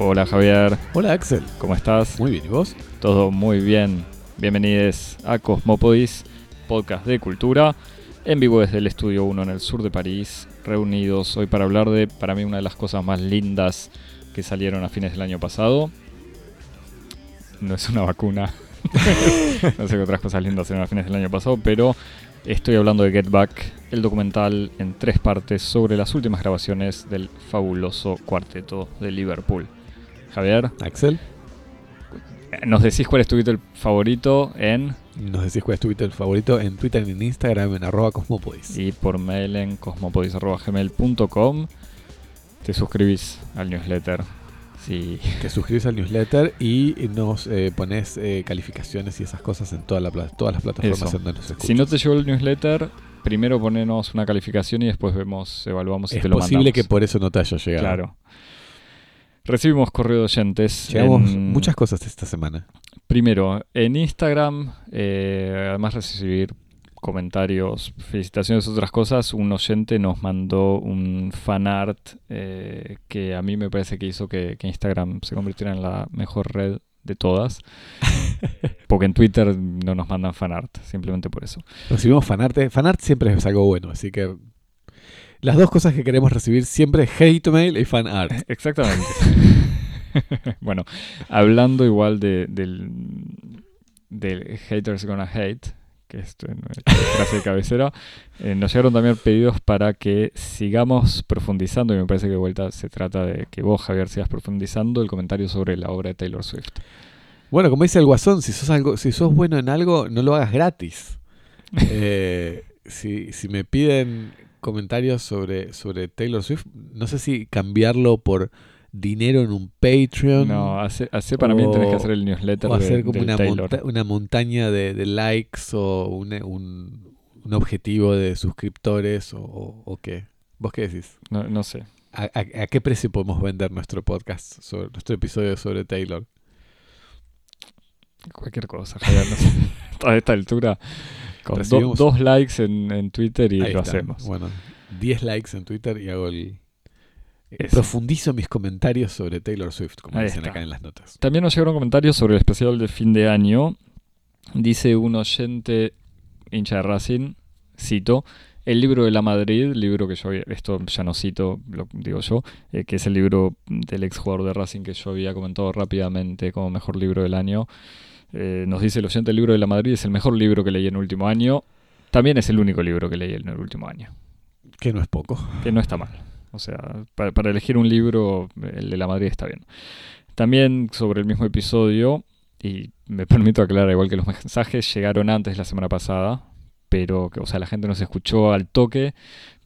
Hola Javier, Hola Axel. ¿cómo estás? Muy bien, ¿y vos? Todo muy bien. Bienvenidos a Cosmopodis, podcast de cultura, en vivo desde el Estudio 1 en el sur de París, reunidos hoy para hablar de, para mí, una de las cosas más lindas que salieron a fines del año pasado. No es una vacuna. no sé qué otras cosas lindas salieron a fines del año pasado, pero estoy hablando de Get Back, el documental en tres partes sobre las últimas grabaciones del fabuloso cuarteto de Liverpool. Javier, Axel, nos decís cuál es tu Beatle favorito en nos decís cuál es tu Twitter favorito en Twitter y en Instagram en arroba cosmopodis. y por mail en cosmopodis.gmail.com. Te suscribís al newsletter. Sí. Te suscribís al newsletter y nos eh, pones eh, calificaciones y esas cosas en toda la todas las plataformas Eso. en donde nos escuchas. Si no te llegó el newsletter, primero ponenos una calificación y después vemos, evaluamos si es te lo posible mandamos. que por eso no te haya llegado. Claro. Recibimos correo de oyentes. Llegamos en- muchas cosas esta semana. Primero, en Instagram, eh, además de recibir comentarios, felicitaciones, otras cosas, un oyente nos mandó un fanart eh, que a mí me parece que hizo que, que Instagram se convirtiera en la mejor red de todas. Porque en Twitter no nos mandan fanart, simplemente por eso. Recibimos fanart. Fanart siempre es algo bueno, así que las dos cosas que queremos recibir siempre es hate mail y fanart. Exactamente. bueno, hablando igual de, del, del Haters Gonna Hate, que es nuestra frase de cabecera, eh, nos llegaron también pedidos para que sigamos profundizando, y me parece que de vuelta se trata de que vos, Javier, sigas profundizando el comentario sobre la obra de Taylor Swift. Bueno, como dice el Guasón, si sos, algo, si sos bueno en algo, no lo hagas gratis. Eh, si, si me piden comentarios sobre, sobre Taylor Swift, no sé si cambiarlo por dinero en un Patreon No, hace, hace para mí tenés que hacer el newsletter o de, hacer como una, monta- una montaña de, de likes o un, un objetivo de suscriptores o, o- o qué. ¿Vos qué decís? No, no sé. ¿A, a- a qué precio podemos vender nuestro podcast, sobre, nuestro episodio sobre Taylor? Cualquier cosa, Javier. No sé. A esta altura, con do- dos likes en, en Twitter y Ahí lo está. hacemos. Bueno, 10 likes en Twitter y hago el. eh. Profundizo mis comentarios sobre Taylor Swift, como Ahí dicen está. acá en las notas. También nos llegaron comentarios sobre el especial de fin de año. Dice un oyente hincha de Racing, cito, el libro de la Madrid, libro que yo había, esto ya no cito, lo digo yo, eh, que es el libro del ex jugador de Racing que yo había comentado rápidamente como mejor libro del año. Eh, nos dice el oyente, el libro de la Madrid es el mejor libro que leí en el último año. También es el único libro que leí en el último año, Que no es poco. que no está mal. O sea, para, para elegir un libro, el de la Madrid está bien. También sobre el mismo episodio, y me permito aclarar, igual que los mensajes llegaron antes la semana pasada, pero que, o sea, la gente no se escuchó al toque,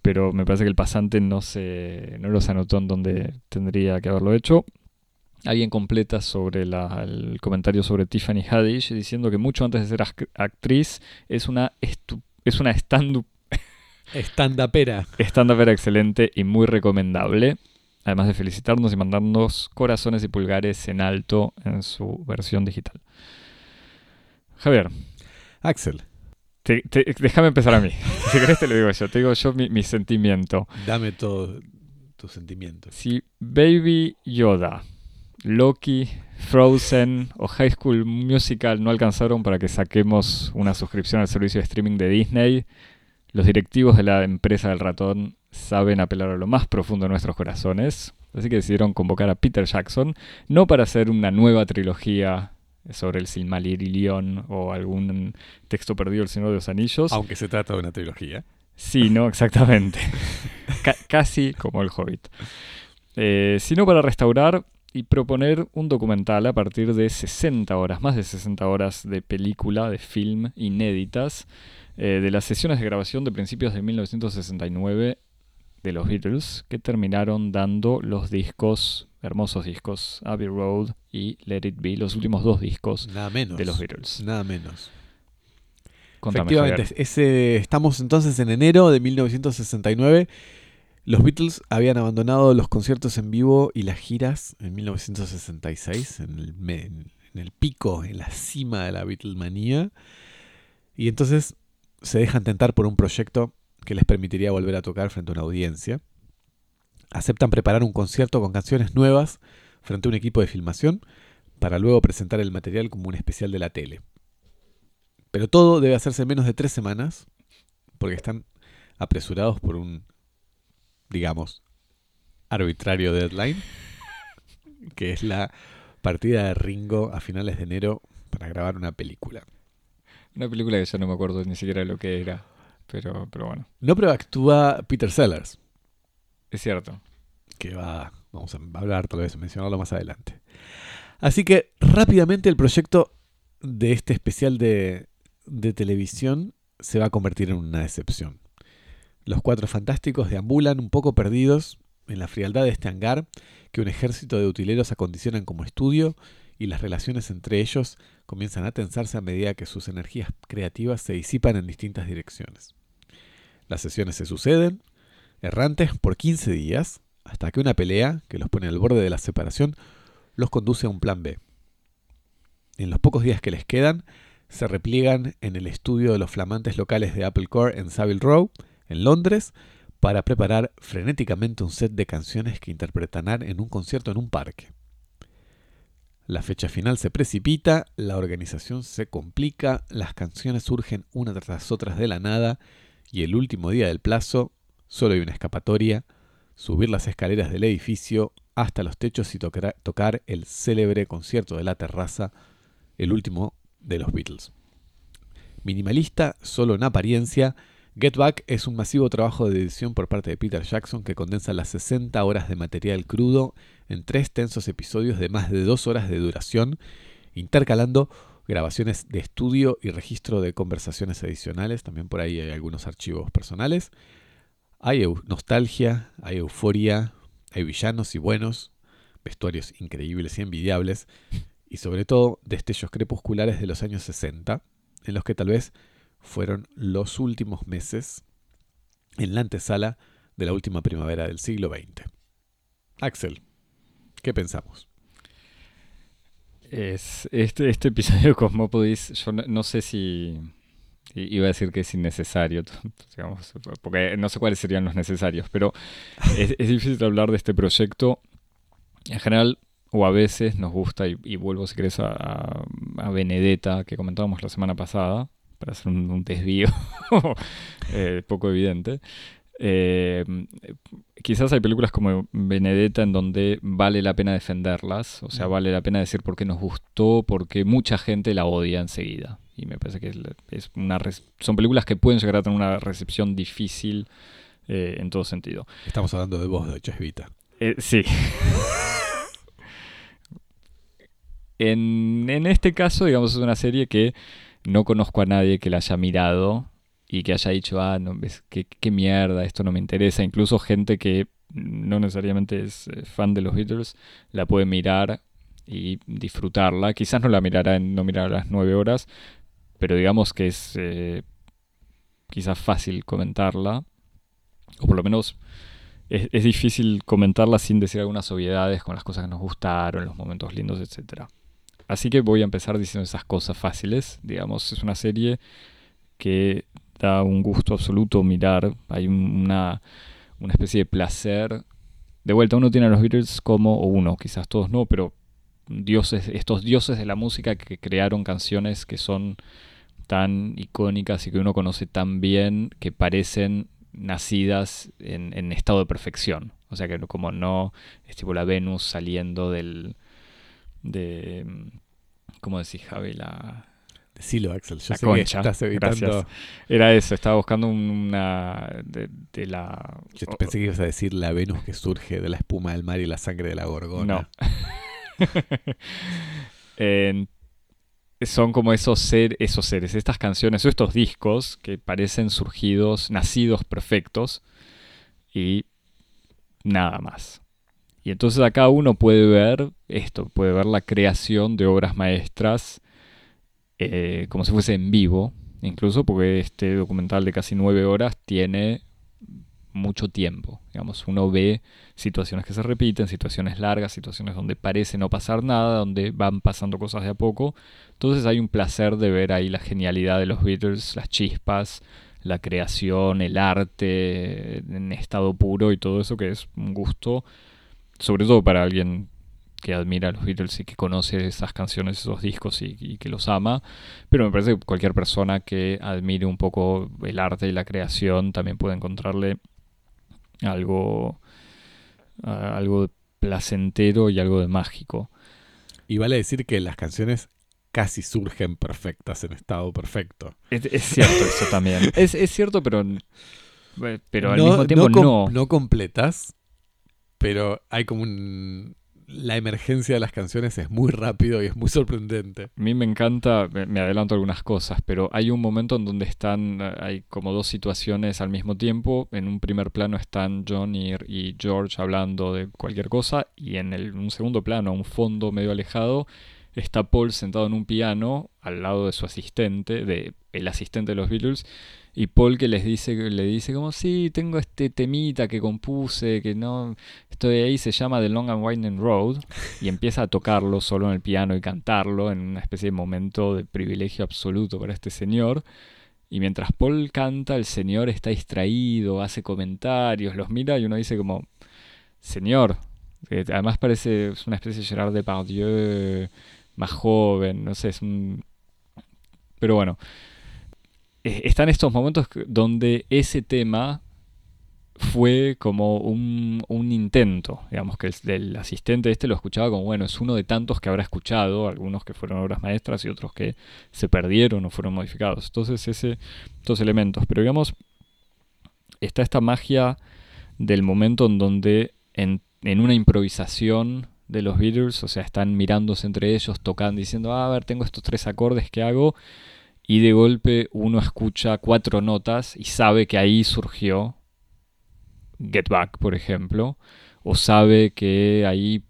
pero me parece que el pasante no se no los anotó en donde tendría que haberlo hecho. Alguien completa sobre la- el comentario sobre Tiffany Haddish diciendo que mucho antes de ser ac- actriz es una es una stand-up Stand-upera. Stand-up era excelente y muy recomendable. Además de felicitarnos y mandarnos corazones y pulgares en alto en su versión digital. Javier, Axel, déjame empezar a mí. Si querés te lo digo yo. Te digo yo mi, mi sentimiento. dame todo tus sentimientos. Si Baby Yoda, Loki, Frozen o High School Musical no alcanzaron para que saquemos una suscripción al servicio de streaming de Disney, los directivos de la empresa del ratón saben apelar a lo más profundo de nuestros corazones. Así que decidieron convocar a Peter Jackson, no para hacer una nueva trilogía sobre el Silmarillion o algún texto perdido del Señor de los Anillos. Aunque se trata de una trilogía. Sí, no, exactamente. Ca- casi como el Hobbit. Eh, sino para restaurar y proponer un documental a partir de 60 horas, más de 60 horas de película, de film inéditas, eh, de las sesiones de grabación de principios de 1969 de los Beatles, que terminaron dando los discos, hermosos discos, Abbey Road y Let It Be, los últimos dos discos Nada menos. de los Beatles. Nada menos. Contame, Efectivamente, ese, estamos entonces en enero de 1969. Los Beatles habían abandonado los conciertos en vivo y las giras en 1966, en el, pico, en la cima de la Beatlemanía. Y entonces se dejan tentar por un proyecto que les permitiría volver a tocar frente a una audiencia. Aceptan preparar un concierto con canciones nuevas, frente a un equipo de filmación para luego presentar el material como un especial de la tele. Pero todo debe hacerse en menos de tres semanas porque están apresurados por un, digamos, arbitrario deadline, que es la partida de Ringo a finales de enero para grabar una película. Una película que ya no me acuerdo ni siquiera lo que era, pero, pero bueno. No, pero actúa Peter Sellers, Es cierto. que va, vamos a hablar tal vez, mencionarlo más adelante. Así que rápidamente el proyecto de este especial de, de televisión se va a convertir en una decepción. Los cuatro fantásticos deambulan un poco perdidos en la frialdad de este hangar que un ejército de utileros acondicionan como estudio y las relaciones entre ellos comienzan a tensarse a medida que sus energías creativas se disipan en distintas direcciones. Las sesiones se suceden, errantes por 15 días, hasta que una pelea, que los pone al borde de la separación, los conduce a un plan B. En los pocos días que les quedan, se repliegan en el estudio de los flamantes locales de Apple Core en Savile Row, en Londres, para preparar frenéticamente un set de canciones que interpretarán en un concierto en un parque. La fecha final se precipita, la organización se complica, las canciones surgen una tras otras de la nada y el último día del plazo solo hay una escapatoria, subir las escaleras del edificio hasta los techos y tocar, tocar el célebre concierto de la terraza, el último de los Beatles. Minimalista solo en apariencia, Get Back es un masivo trabajo de edición por parte de Peter Jackson que condensa las 60 horas de material crudo en tres tensos episodios de más de dos horas de duración, intercalando grabaciones de estudio y registro de conversaciones adicionales. También por ahí hay algunos archivos personales. Hay nostalgia, hay euforia, hay villanos y buenos, vestuarios increíbles y envidiables, y sobre todo destellos crepusculares de los años 60, en los que tal vez fueron los últimos meses en la antesala de la última primavera del siglo XX. Axel, ¿qué pensamos? Es, este, este episodio de Cosmópodis, yo no, sé si iba a decir que es innecesario, digamos, porque no sé cuáles serían los necesarios, pero es, difícil hablar de este proyecto. En general, o a veces nos gusta, y, vuelvo si querés a- a Benedetta, que comentábamos la semana pasada, para hacer un, un desvío eh, poco evidente. Eh, quizás hay películas como Benedetta en donde vale la pena defenderlas, o sea, Mm. vale la pena decir por qué nos gustó, porque mucha gente la odia enseguida. Y me parece que es, una son películas que pueden llegar a tener una recepción difícil eh, en todo sentido. Estamos hablando de vos, de Chesvita. Eh, sí. en, en este caso, digamos, es una serie que no conozco a nadie que la haya mirado y que haya dicho, ah, no, ves, qué, mierda, esto no me interesa. Incluso gente que no necesariamente es eh, fan de los Beatles la puede mirar y disfrutarla. Quizás no la mirará no mirará las nueve horas, pero digamos que es eh, quizás fácil comentarla. O por lo menos es, es difícil comentarla sin decir algunas obviedades con las cosas que nos gustaron, los momentos lindos, etc. Así que voy a empezar diciendo esas cosas fáciles. Digamos, es una serie que da un gusto absoluto mirar. Hay un- una, una especie de placer. De vuelta, uno tiene a los Beatles como, o uno, quizás todos no, pero dioses, estos dioses de la música que crearon canciones que son tan icónicas y que uno conoce tan bien que parecen nacidas en, en estado de perfección. O sea que como no es tipo la Venus saliendo del de ¿cómo decís Javi? La, Decilo, Axel. Yo La sé concha. que estás evitando. Gracias. era eso, estaba buscando una de, de la Yo pensé que ibas a decir la Venus que surge de la espuma del mar y la sangre de la gorgona. No. Son como esos, ser, esos seres, estas canciones o estos discos que parecen surgidos, nacidos perfectos y nada más. Y entonces acá uno puede ver esto, puede ver la creación de obras maestras eh, como si fuese en vivo, incluso porque este documental de casi nueve horas tiene mucho tiempo. Digamos, uno ve situaciones que se repiten, situaciones largas, situaciones donde parece no pasar nada, donde van pasando cosas de a poco. Entonces hay un placer de ver ahí la genialidad de los Beatles, las chispas, la creación, el arte en estado puro y todo eso que es un gusto, sobre todo para alguien que admira a los Beatles y que conoce esas canciones, esos discos y, y, que los ama, pero me parece que cualquier persona que admire un poco el arte y la creación también puede encontrarle algo, uh, algo placentero y algo de mágico. Y vale decir que las canciones casi surgen perfectas en estado perfecto. Es, es cierto eso también. es, es, cierto, pero, pero al no, mismo tiempo no, no. No completas, pero hay como un... La emergencia de las canciones es muy rápido y es muy sorprendente. A mí me encanta, me adelanto algunas cosas, pero hay un momento en donde están, hay como dos situaciones al mismo tiempo. En un primer plano están John y, George hablando de cualquier cosa y en un segundo plano, un fondo medio alejado, está Paul sentado en un piano al lado de su asistente, de el asistente de los Beatles, y Paul que les dice, le dice como, sí, tengo este temita que compuse, que no, estoy ahí, se llama The Long and Winding Road, y empieza a tocarlo solo en el piano y cantarlo en una especie de momento de privilegio absoluto para este señor. Y mientras Paul canta, el señor está distraído, hace comentarios, los mira y uno dice como, señor, además parece una especie de Gerard Depardieu más joven, no sé, es un... Pero bueno, están estos momentos donde ese tema fue como un, un, intento, digamos que el, el, asistente este lo escuchaba como, bueno, es uno de tantos que habrá escuchado, algunos que fueron obras maestras y otros que se perdieron o fueron modificados. Entonces, ese, estos elementos, pero digamos, está esta magia del momento en donde en, en una improvisación de los Beatles, o sea, están mirándose entre ellos, tocando, diciendo, ah, a ver, tengo estos tres acordes que hago, y de golpe uno escucha cuatro notas y sabe que ahí surgió Get Back, por ejemplo, o sabe que ahí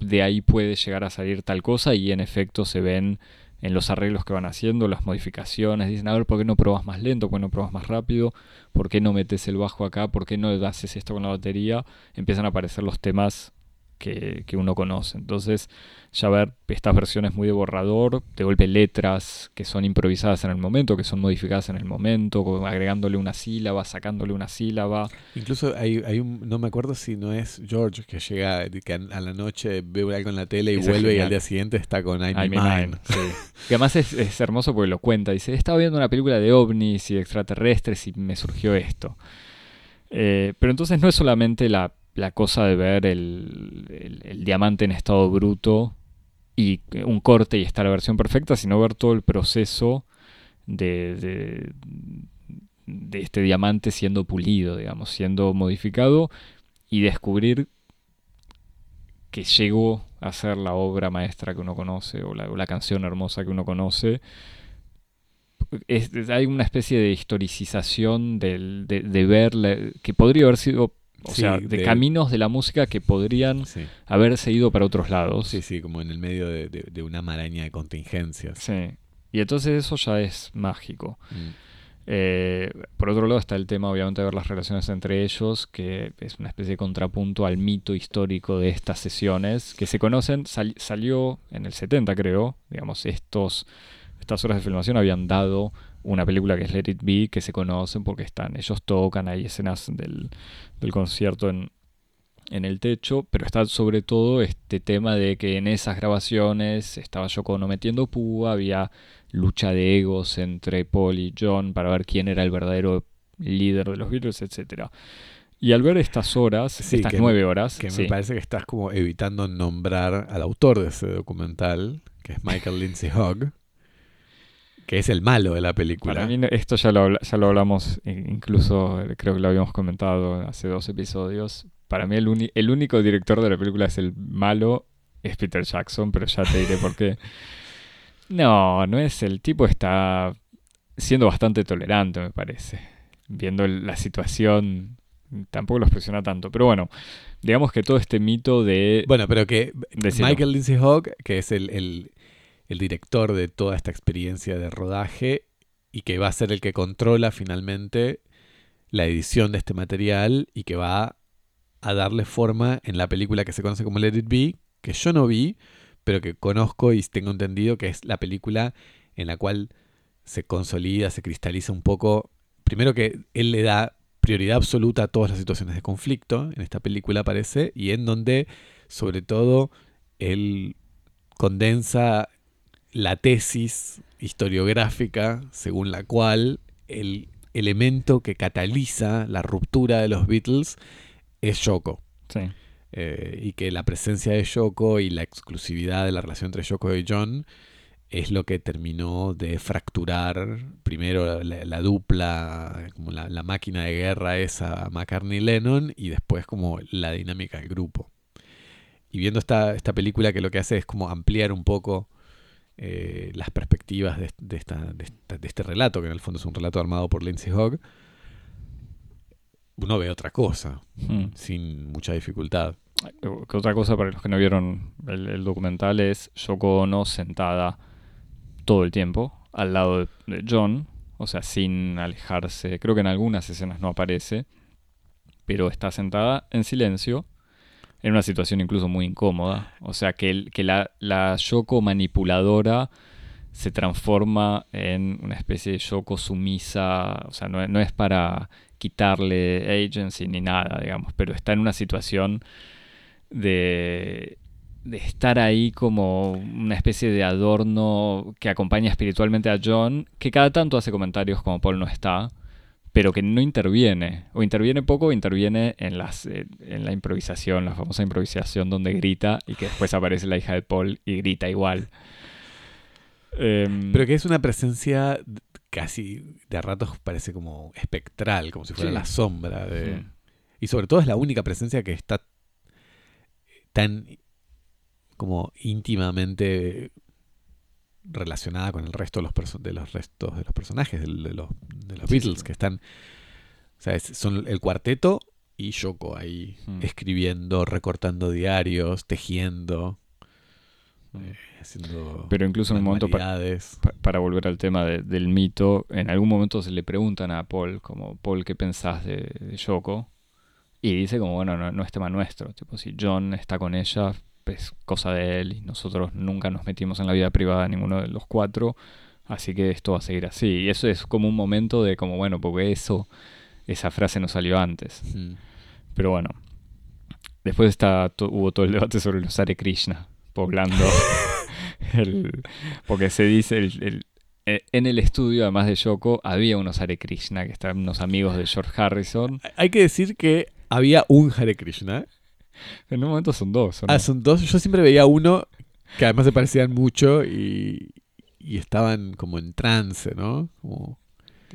de ahí puede llegar a salir tal cosa y en efecto se ven en los arreglos que van haciendo, las modificaciones, dicen, a ver, ¿por qué no probas más lento? ¿Por qué no probas más rápido? ¿Por qué no metes el bajo acá? ¿Por qué no haces esto con la batería? Empiezan a aparecer los temas que, que, uno conoce. Entonces, ya ver estas versiones muy de borrador, de golpe letras que son improvisadas en el momento, que son modificadas en el momento, agregándole una sílaba, sacándole una sílaba. Incluso hay, hay un, no me acuerdo si no es George que llega que a la noche ve algo en la tele y vuelve y al día siguiente está con I'm, I'm Mine. mine. Sí. que además es, es, hermoso porque lo cuenta. Dice, estaba viendo una película de ovnis y extraterrestres y me surgió esto. Eh, pero entonces no es solamente la la cosa de ver el, el, diamante en estado bruto y un corte y está la versión perfecta, sino ver todo el proceso de, de, de este diamante siendo pulido, digamos, siendo modificado y descubrir que llegó a ser la obra maestra que uno conoce o la, la canción hermosa que uno conoce. Es, hay una especie de historicización del, de, ver que podría haber sido o sí, sea, de, de, caminos de la música que podrían sí. haberse ido para otros lados. Sí, sí, como en el medio de, de, de, una maraña de contingencias. Sí. Y entonces eso ya es mágico. Mm. Eh, por otro lado está el tema, obviamente, de ver las relaciones entre ellos, que es una especie de contrapunto al mito histórico de estas sesiones, que se conocen, sal, salió en el 70, creo, digamos, estos, estas horas de filmación habían dado una película que es Let It Be, que se conocen porque están, ellos tocan, hay escenas del, del concierto en, en el techo, pero está sobre todo este tema de que en esas grabaciones estaba Yoko Ono metiendo púa, había lucha de egos entre Paul y John para ver quién era el verdadero líder de los Beatles, etcétera. Y al ver estas horas, sí, estas que, nueve horas... Que sí. me parece que estás como evitando nombrar al autor de ese documental, que es Michael Lindsay Hogg, que es el malo de la película. Para mí esto ya lo, ya lo hablamos, incluso creo que lo habíamos comentado hace dos episodios. Para mí el, el único director de la película es el malo, es Peter Jackson, pero ya te diré por qué. No, no es el tipo está siendo bastante tolerante, me parece. Viendo la situación, tampoco los presiona tanto. Pero bueno, digamos que todo este mito de... Bueno, pero que Michael Lindsay Hogg, que es el, el el director de toda esta experiencia de rodaje y que va a ser el que controla finalmente la edición de este material y que va a darle forma en la película que se conoce como Let It Be, que yo no vi, pero que conozco y tengo entendido que es la película en la cual se consolida, se cristaliza un poco. Primero que él le da prioridad absoluta a todas las situaciones de conflicto, en esta película aparece, y en donde sobre todo él condensa la tesis historiográfica según la cual el elemento que cataliza la ruptura de los Beatles es Yoko. Sí. Eh, y que la presencia de Yoko y la exclusividad de la relación entre Yoko y John es lo que terminó de fracturar primero la, la dupla, como la, la, máquina de guerra esa McCartney-Lennon y después como la dinámica del grupo. Y viendo esta, esta película que lo que hace es como ampliar un poco eh, las perspectivas de, de, esta, de, esta, de, este relato, que en el fondo es un relato armado por Lindsay Hogg, uno ve otra cosa, Hmm. sin mucha dificultad. Que otra cosa para los que no vieron el, el, documental es Yoko Ono sentada todo el tiempo al lado de, John, o sea, sin alejarse. Creo que en algunas escenas no aparece, pero está sentada en silencio, en una situación incluso muy incómoda. O sea, que, el, que la, la Yoko manipuladora se transforma en una especie de Yoko sumisa, o sea, no, no es para quitarle agency ni nada, digamos, pero está en una situación de, de, estar ahí como una especie de adorno que acompaña espiritualmente a John, que cada tanto hace comentarios como Paul no está, pero que no interviene, o interviene poco o interviene en, las, en la improvisación, la famosa improvisación donde grita y que después aparece la hija de Paul y grita igual. Um, pero que es una presencia casi de a ratos parece como espectral, como si fuera Sí. la sombra de... Sí. Y sobre todo es la única presencia que está tan como íntimamente relacionada con el resto de los, de los restos de los personajes de, de los, de los Sí, Beatles sí. que están o sea, es- son el cuarteto y Yoko ahí Mm. escribiendo, recortando diarios, tejiendo, Mm. haciendo Pero incluso en un momento, pa- manualidades. pa- para volver al tema de- del mito, en algún momento se le preguntan a Paul, como, Paul, ¿qué pensás de, de Yoko? Y dice como, bueno, no, no es tema nuestro. Tipo, si John está con ella, es cosa de él y nosotros nunca nos metimos en la vida privada de ninguno de los cuatro, así que esto va a seguir así. Y eso es como un momento de como, bueno, porque eso, esa frase no salió antes. Mm. Pero bueno, después está, hubo todo el debate sobre los Hare Krishna, poblando el... Porque se dice, el, el- eh, en el estudio, además de Yoko, había unos Hare Krishna, que estaban unos amigos de George Harrison. Hay que decir que había un Hare Krishna. En un momento son dos. Ah, son dos. Yo siempre veía uno que además se parecían mucho y, y estaban como en trance, ¿no? Como-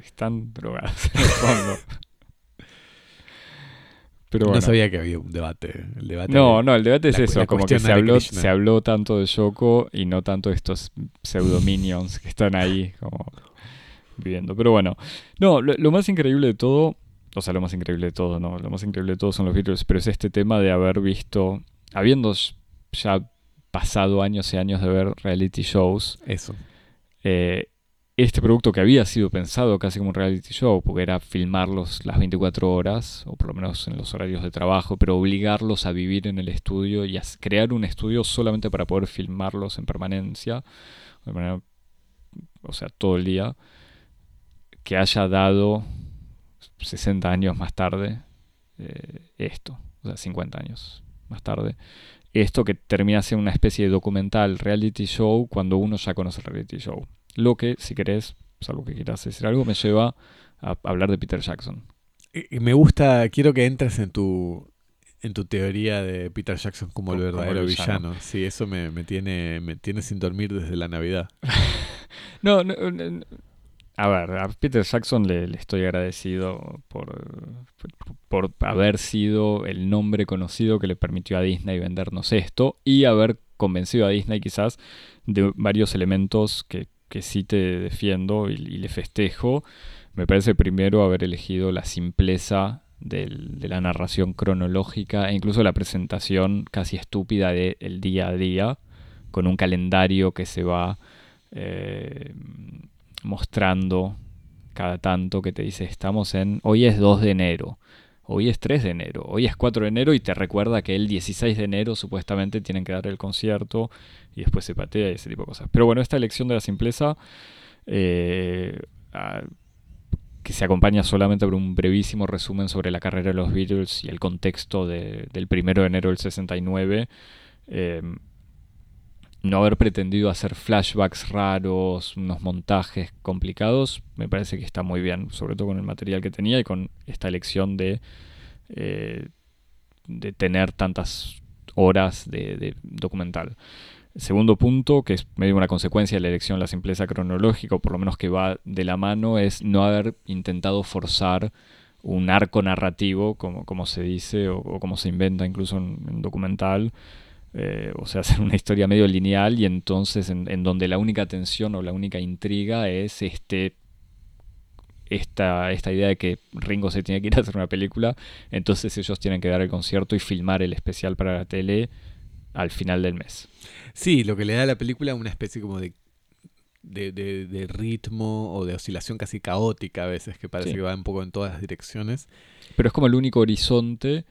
Están drogados en el fondo. Pero no sabía que había un debate. El debate No, no, el debate es la- eso, la como que se habló, se habló tanto de Yoko y no tanto de estos pseudo minions que están ahí como viviendo. Pero bueno, no, lo, lo más increíble de todo, o sea, lo más increíble de todo, no, lo más increíble de todo son los Beatles, pero es este tema de haber visto, habiendo ya pasado años y años de ver reality shows, Eso. eh, este producto que había sido pensado casi como un reality show, porque era filmarlos las 24 horas, o por lo menos en los horarios de trabajo, pero obligarlos a vivir en el estudio y a crear un estudio solamente para poder filmarlos en permanencia, de manera- o sea, todo el día, que haya dado 60 años más tarde eh, esto, o sea, 50 años más tarde. Esto que termina siendo una especie de documental reality show cuando uno ya conoce el reality show. Lo que, si querés, salvo que quieras decir algo, me lleva a hablar de Peter Jackson. Y- me gusta, quiero que entres en tu en tu teoría de Peter Jackson como el como verdadero el villano. villano. Sí, eso me, me tiene me tiene sin dormir desde la Navidad. No, no, no. A ver, a Peter Jackson le, estoy agradecido por, por, haber sido el nombre conocido que le permitió a Disney vendernos esto y haber convencido a Disney quizás de varios elementos que, que sí te defiendo y, le festejo. Me parece primero haber elegido la simpleza de la narración cronológica e incluso la presentación casi estúpida del día a día, con un calendario que se va eh, mostrando cada tanto que te dice estamos en, hoy es 2 de enero, hoy es 3 de enero, hoy es 4 de enero y te recuerda que el 16 de enero supuestamente tienen que dar el concierto y después se patea y ese tipo de cosas. Pero bueno, esta elección de la simpleza eh, que se acompaña solamente por un brevísimo resumen sobre la carrera de los Beatles y el contexto de- del primero de enero del 69, eh, no haber pretendido hacer flashbacks raros, unos montajes complicados, me parece que está muy bien, sobre todo con el material que tenía y con esta elección de, eh, de tener tantas horas de, documental. Segundo punto, que es medio una consecuencia de la elección la simpleza cronológica, o por lo menos que va de la mano, es no haber intentado forzar un arco narrativo, como, como se dice, o, o como se inventa incluso en, en documental, eh, o sea, hacer una historia medio lineal y entonces en, en, donde la única tensión o la única intriga es este esta, esta idea de que Ringo se tiene que ir a hacer una película, entonces ellos tienen que dar el concierto y filmar el especial para la tele al final del mes. Sí, lo que le da a la película una especie como de, de, de, de ritmo o de oscilación casi caótica a veces, que parece sí. que va un poco en todas las direcciones. Pero es como el único horizonte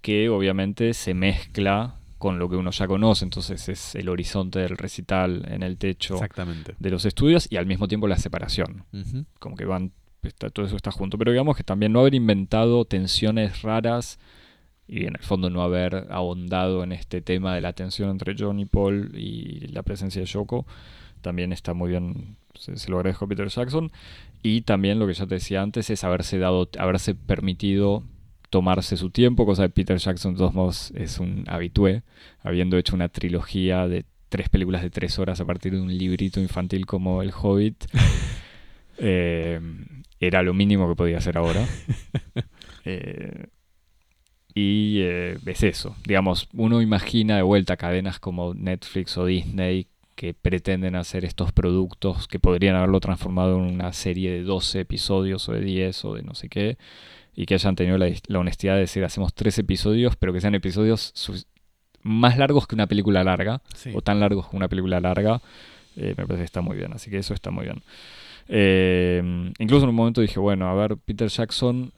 que obviamente se mezcla con lo que uno ya conoce, entonces es el horizonte del recital en el techo de los estudios y al mismo tiempo la separación, uh -huh. como que van, está, todo eso está junto, pero digamos que también no haber inventado tensiones raras y en el fondo no haber ahondado en este tema de la tensión entre John y Paul y la presencia de Yoko, también está muy bien, se, se lo agradezco a Peter Jackson, y también lo que ya te decía antes es haberse dado, haberse permitido tomarse su tiempo, cosa que Peter Jackson de todos modos es un habitué, habiendo hecho una trilogía de tres películas de tres horas a partir de un librito infantil como El Hobbit. eh, era lo mínimo que podía hacer ahora. Eh, y eh, es eso, digamos, uno imagina de vuelta cadenas como Netflix o Disney que pretenden hacer estos productos que podrían haberlo transformado en una serie de 12 episodios o de 10 o de no sé qué y que hayan tenido la, la, honestidad de decir hacemos tres episodios, pero que sean episodios más largos que una película larga, sí. o tan largos que una película larga, eh, me parece que está muy bien, así que eso está muy bien. Eh, incluso en un momento dije, bueno, a ver, Peter Jackson,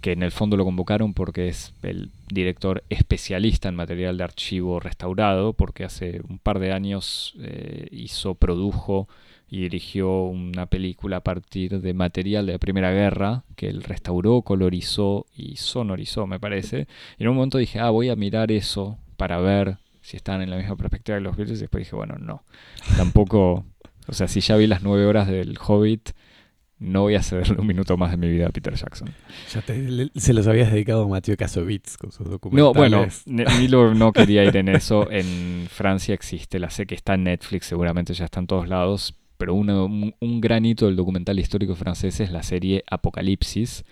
que en el fondo lo convocaron porque es el director especialista en material de archivo restaurado, porque hace un par de años eh, hizo, produjo y dirigió una película a partir de material de la Primera Guerra que él restauró, colorizó y sonorizó, me parece. Y en un momento dije, ah, voy a mirar eso para ver si están en la misma perspectiva que los Beatles. Y después dije, bueno, no. Tampoco, o sea, si ya vi las nueve horas del Hobbit, no voy a cederle un minuto más de mi vida a Peter Jackson. Ya te, le, se los habías dedicado a Mathieu Kassovitz con sus documentales. No, bueno, Nilo no quería ir en eso. En Francia existe, la sé que está en Netflix, seguramente ya está en todos lados, pero un, un, gran hito del documental histórico francés es la serie Apocalipsis,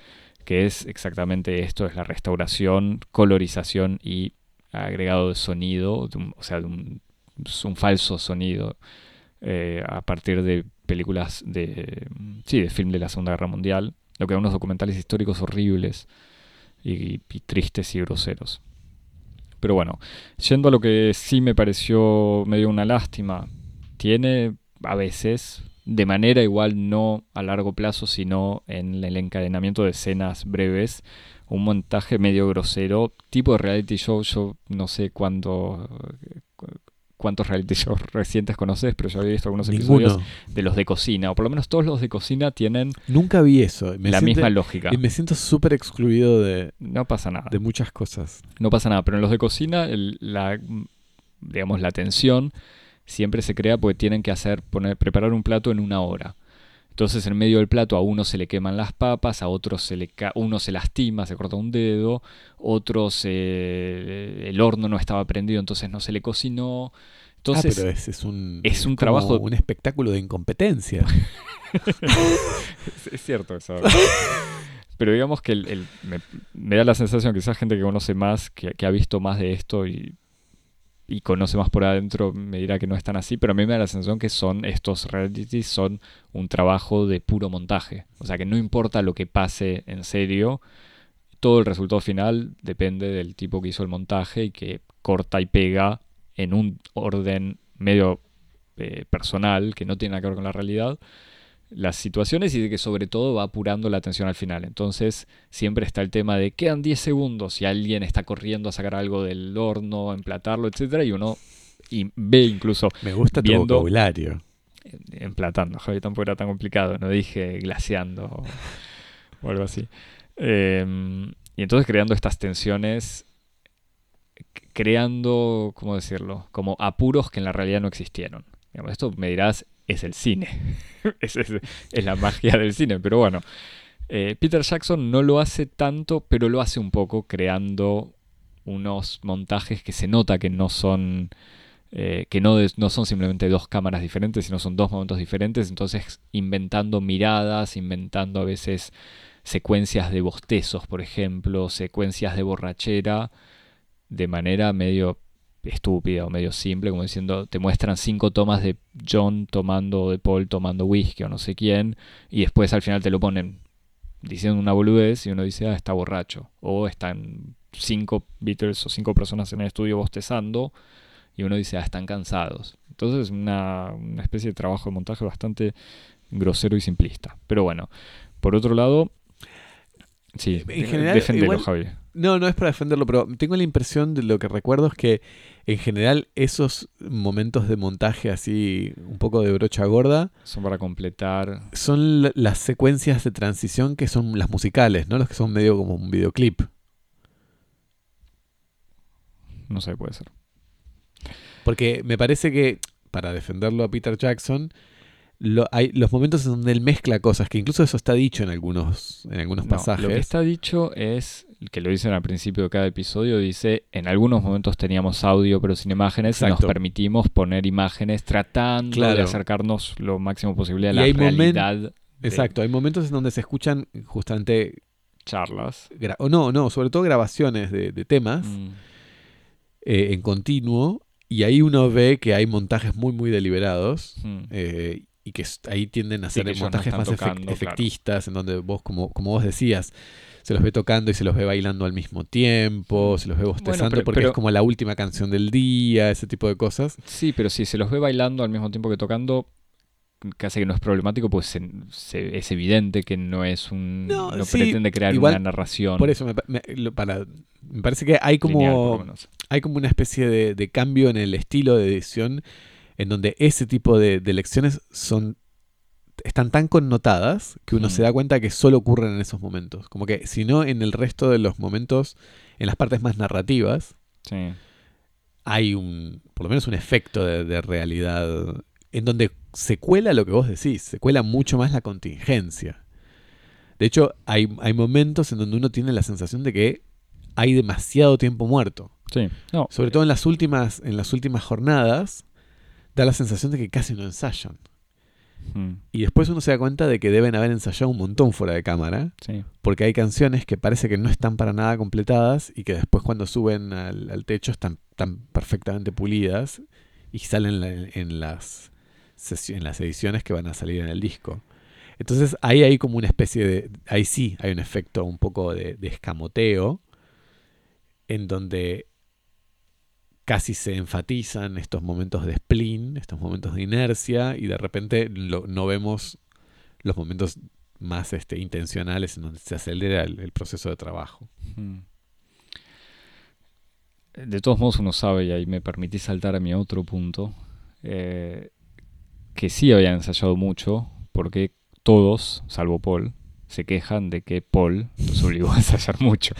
que es exactamente esto, es la restauración, colorización y agregado de sonido, un, o sea, de un, un, falso sonido eh, a partir de películas de, sí, de film de la Segunda Guerra Mundial, lo que da unos documentales históricos horribles y, y tristes y groseros. Pero bueno, yendo a lo que sí me pareció medio una lástima, tiene a veces, de manera igual no a largo plazo, sino en el encadenamiento de escenas breves, un montaje medio grosero, tipo de reality show, yo no sé cuándo cuántos reality shows recientes conoces, pero yo había visto algunos Ninguno. episodios de los de cocina, o por lo menos todos los de cocina tienen Nunca vi eso. Me la siente, misma lógica. Y me siento súper excluido de no pasa nada. De muchas cosas. No pasa nada, pero en los de cocina el, la digamos la tensión siempre se crea porque tienen que hacer poner preparar un plato en una hora. Entonces en medio del plato a uno se le queman las papas, a otro se le uno se lastima, se corta un dedo, otro se, el horno no estaba prendido, entonces no se le cocinó. Entonces, ah, pero es, es un, es un trabajo. Un espectáculo de incompetencia. es, es, cierto eso. pero digamos que el, el, me, me, da la sensación que esa gente que conoce más, que, que ha visto más de esto y y conoce más por adentro me dirá que no es tan así, pero a mí me da la sensación que son estos realities son un trabajo de puro montaje. O sea que no importa lo que pase en serio, todo el resultado final depende del tipo que hizo el montaje y que corta y pega en un orden medio eh, personal que no tiene nada que ver con la realidad las situaciones y de que sobre todo va apurando la atención al final. Entonces siempre está el tema de quedan 10 segundos y alguien está corriendo a sacar algo del horno, emplatarlo, etcétera y uno y ve incluso Me gusta viendo, tu vocabulario. Emplatando, Javi, tampoco era tan complicado, no dije glaseando o, o algo así. Eh, y entonces creando estas tensiones creando, ¿cómo decirlo? Como apuros que en la realidad no existieron. esto me dirás, es el cine. es, es, la magia del cine, pero bueno. Eh, Peter Jackson no lo hace tanto, pero lo hace un poco creando unos montajes que se nota que no son eh, que no, no, son simplemente dos cámaras diferentes, sino son dos momentos diferentes, entonces inventando miradas, inventando a veces secuencias de bostezos, por ejemplo, secuencias de borrachera, de manera medio estúpida o medio simple, como diciendo, te muestran cinco tomas de John tomando, de Paul tomando whisky o no sé quién, y después al final te lo ponen diciendo una boludez y uno dice, ah, está borracho, o están cinco Beatles o cinco personas en el estudio bostezando, y uno dice, ah, están cansados. Entonces, una, una especie de trabajo de montaje bastante grosero y simplista. Pero bueno, por otro lado, sí, en general, defendelo, Javi. No, no es para defenderlo, pero tengo la impresión de lo que recuerdo es que en general esos momentos de montaje así un poco de brocha gorda son para completar son las secuencias de transición que son las musicales, ¿no? Los que son medio como un videoclip. No sé, puede ser. Porque me parece que, para defenderlo a Peter Jackson, hay los momentos en donde él mezcla cosas, que incluso eso está dicho en algunos, en algunos pasajes. Lo que está dicho es, que lo dicen al principio de cada episodio, dice, en algunos momentos teníamos audio pero sin imágenes y nos permitimos poner imágenes tratando de acercarnos lo máximo posible a la realidad. Exacto, hay momentos en donde se escuchan justamente... Charlas. O no, no, sobre todo grabaciones de, temas mm. eh, en continuo y ahí uno ve que hay montajes muy, muy deliberados. Hmm. Eh, y que ahí tienden a ser montajes más efectistas, en donde vos, como, como vos decías, se los ve tocando y se los ve bailando al mismo tiempo, hmm. se los ve bostezando porque es como la última canción del día, ese tipo de cosas. Sí, pero si se los ve bailando al mismo tiempo que tocando, casi que no es problemático, pues es evidente que no es un. No, pretende crear una narración. Por eso, me, para, me parece que hay como. hay como una especie de, cambio en el estilo de edición en donde ese tipo de, lecciones son. están tan connotadas que uno se da cuenta que solo ocurren en esos momentos. Como que si no, en el resto de los momentos, en las partes más narrativas. Hay un. por lo menos un efecto de realidad en donde se cuela lo que vos decís, se cuela mucho más la contingencia. De hecho, hay, hay momentos en donde uno tiene la sensación de que hay demasiado tiempo muerto. Sí. Sobre todo en las últimas, en las últimas jornadas, da la sensación de que casi no ensayan. Hmm. Y después uno se da cuenta de que deben haber ensayado un montón fuera de cámara. Porque hay canciones que parece que no están para nada completadas y que después cuando suben al, techo están, perfectamente pulidas y salen en las en las ediciones que van a salir en el disco. Entonces ahí hay como una especie de, ahí sí hay un efecto un poco de, escamoteo, en donde casi se enfatizan estos momentos de spleen, estos momentos de inercia, y de repente no vemos los momentos más este, intencionales en donde se acelera el, proceso de trabajo. De todos modos uno sabe, y ahí me permití saltar a mi otro punto, eh, que sí habían ensayado mucho, porque todos, salvo Paul, se quejan de que Paul los obligó a ensayar mucho.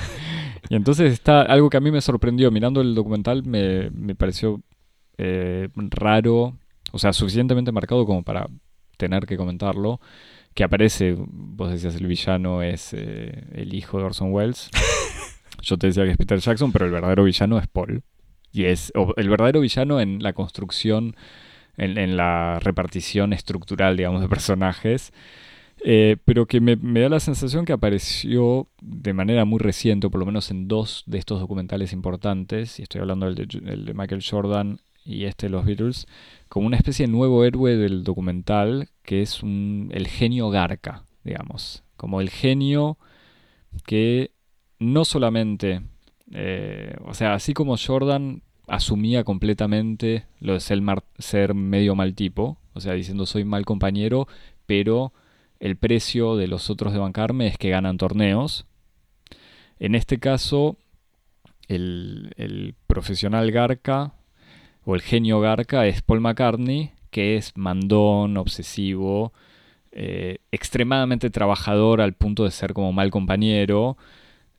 Y entonces está algo que a mí me sorprendió. Mirando el documental me, pareció eh, raro, o sea, suficientemente marcado como para tener que comentarlo. Que aparece, vos decías, el villano es eh, el hijo de Orson Welles. Yo te decía que es Peter Jackson, pero el verdadero villano es Paul. Y es el verdadero villano en la construcción en, la repartición estructural, digamos, de personajes. Eh, pero que me, da la sensación que apareció de manera muy reciente, o por lo menos en dos de estos documentales importantes, y estoy hablando del de, Michael Jordan y este de los Beatles, como una especie de nuevo héroe del documental, que es un, el genio Garca, digamos, como el genio que no solamente, eh, o sea, así como Jordan asumía completamente lo de ser, ser medio mal tipo, o sea, diciendo soy mal compañero, pero el precio de los otros de bancarme es que ganan torneos. En este caso, el, profesional Garca o el genio Garca es Paul McCartney, que es mandón, obsesivo, eh, extremadamente trabajador al punto de ser como mal compañero,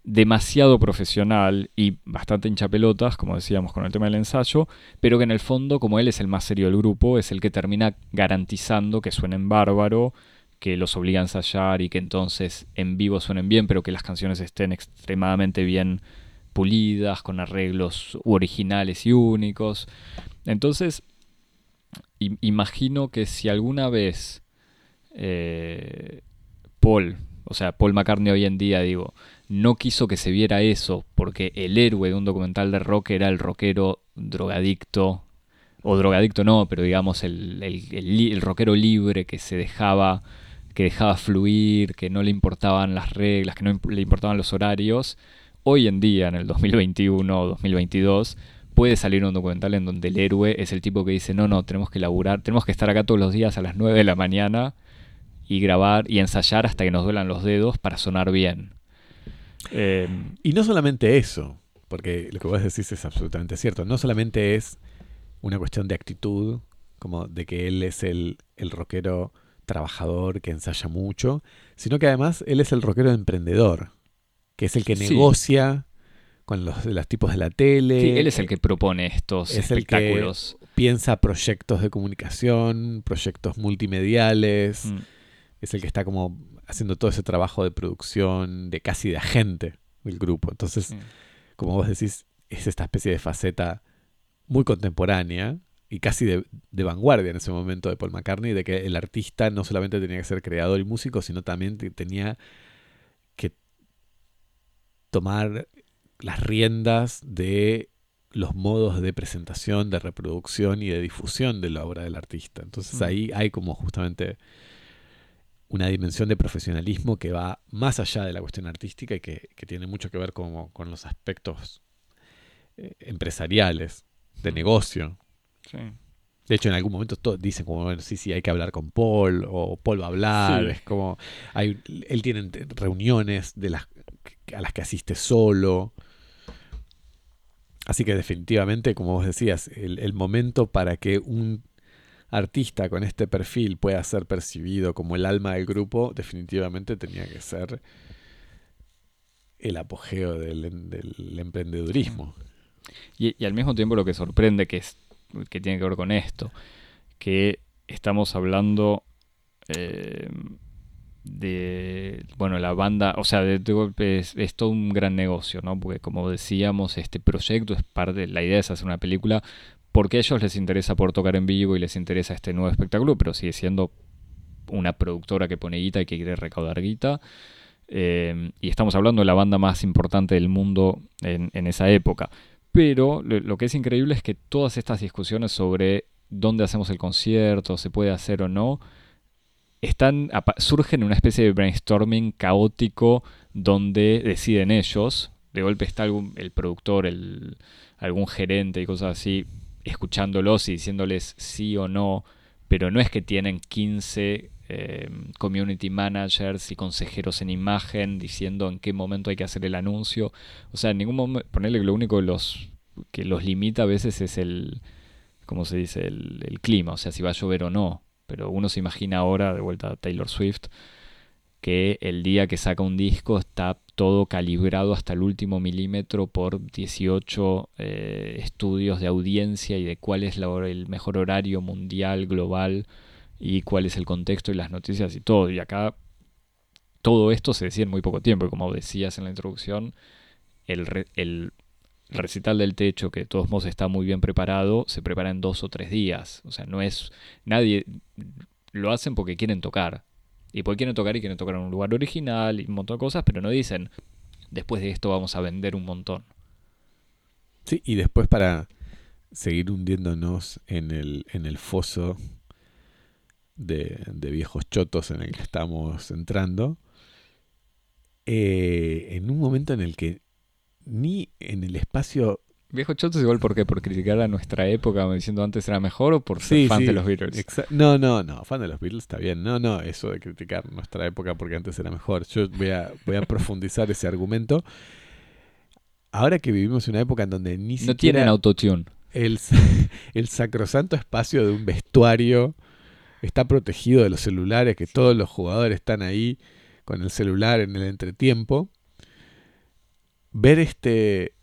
demasiado profesional y bastante hinchapelotas, como decíamos con el tema del ensayo, pero que en el fondo, como él es el más serio del grupo, es el que termina garantizando que suenen bárbaro, que los obliga a ensayar y que entonces en vivo suenen bien, pero que las canciones estén extremadamente bien pulidas, con arreglos originales y únicos. Entonces, imagino que si alguna vez eh, Paul, o sea, Paul McCartney hoy en día, digo, no quiso que se viera eso, porque el héroe de un documental de rock era el rockero drogadicto, o drogadicto no, pero digamos el, el rockero libre que se dejaba que dejaba fluir, que no le importaban las reglas, que no le importaban los horarios, hoy en día, en el 2021 o 2022, puede salir un documental en donde el héroe es el tipo que dice, no, no, tenemos que laburar, tenemos que estar acá todos los días a las 9 de la mañana y grabar y ensayar hasta que nos duelan los dedos para sonar bien. Eh, y no solamente eso, porque lo que vos decís es absolutamente cierto, no solamente es una cuestión de actitud, como de que él es el, el rockero trabajador que ensaya mucho, sino que además él es el rockero emprendedor, que es el que negocia con los, los, tipos de la tele. Sí, él es el que propone estos es espectáculos. El que piensa proyectos de comunicación, proyectos multimediales. Mm. Es el que está como haciendo todo ese trabajo de producción, de casi de agente del grupo. Entonces, como vos decís, es esta especie de faceta muy contemporánea y casi de, vanguardia en ese momento de Paul McCartney, de que el artista no solamente tenía que ser creador y músico, sino también tenía que tomar las riendas de los modos de presentación, de reproducción y de difusión de la obra del artista. Entonces mm. ahí hay como justamente una dimensión de profesionalismo que va más allá de la cuestión artística y que, tiene mucho que ver con los aspectos eh, empresariales, de mm. negocio, de hecho, en algún momento todos dicen como, bueno, sí, sí, hay que hablar con Paul, o Paul va a hablar, es como, hay, él tiene reuniones de las, a las que asiste solo. Así que definitivamente, como vos decías, el, momento para que un artista con este perfil pueda ser percibido como el alma del grupo, definitivamente tenía que ser el apogeo del, del emprendedurismo. Y, y, al mismo tiempo lo que sorprende que es que tiene que ver con esto, que estamos hablando eh, de, bueno, la banda, o sea, de, golpe es, todo un gran negocio, ¿no? Porque como decíamos, este proyecto es parte, la idea es hacer una película porque a ellos les interesa por tocar en vivo y les interesa este nuevo espectáculo, pero sigue siendo una productora que pone guita y que quiere recaudar guita. Eh, y estamos hablando de la banda más importante del mundo en esa época. Pero lo que es increíble es que todas estas discusiones sobre dónde hacemos el concierto, se puede hacer o no, están, surgen en una especie de brainstorming caótico donde deciden ellos. De golpe está el productor, el, algún gerente y cosas así, escuchándolos y diciéndoles sí o no, pero no es que tienen 15 eh, community managers y consejeros en imagen diciendo en qué momento hay que hacer el anuncio. O sea, en ningún momento, ponerle que lo único que los, que los limita a veces es el, ¿cómo se dice? El, clima, o sea, si va a llover o no. Pero uno se imagina ahora, de vuelta a Taylor Swift, que el día que saca un disco está todo calibrado hasta el último milímetro por 18 eh, estudios de audiencia y de cuál es la, el mejor horario mundial, global y cuál es el contexto y las noticias y todo. Y acá todo esto se decía en muy poco tiempo. Como decías en la introducción, el, el recital del techo, que de todos modos está muy bien preparado, se prepara en dos o tres días. O sea, no es. Nadie. Lo hacen porque quieren tocar. Y porque quieren tocar y quieren tocar en un lugar original y un montón de cosas, pero no dicen, después de esto vamos a vender un montón. Sí, y después para seguir hundiéndonos en el, en el foso de, viejos chotos en el que estamos entrando, eh, en un momento en el que ni en el espacio... Viejos chotos igual por qué, por criticar a nuestra época, diciendo antes era mejor o por ser fan de los Beatles. No, no, no, fan de los Beatles está bien. No, no, eso de criticar nuestra época porque antes era mejor. Yo voy a, voy a profundizar ese argumento. Ahora que vivimos una época en donde ni siquiera... No tienen autotune. El, el sacrosanto espacio de un vestuario está protegido de los celulares, que todos los jugadores están ahí con el celular en el entretiempo. ver este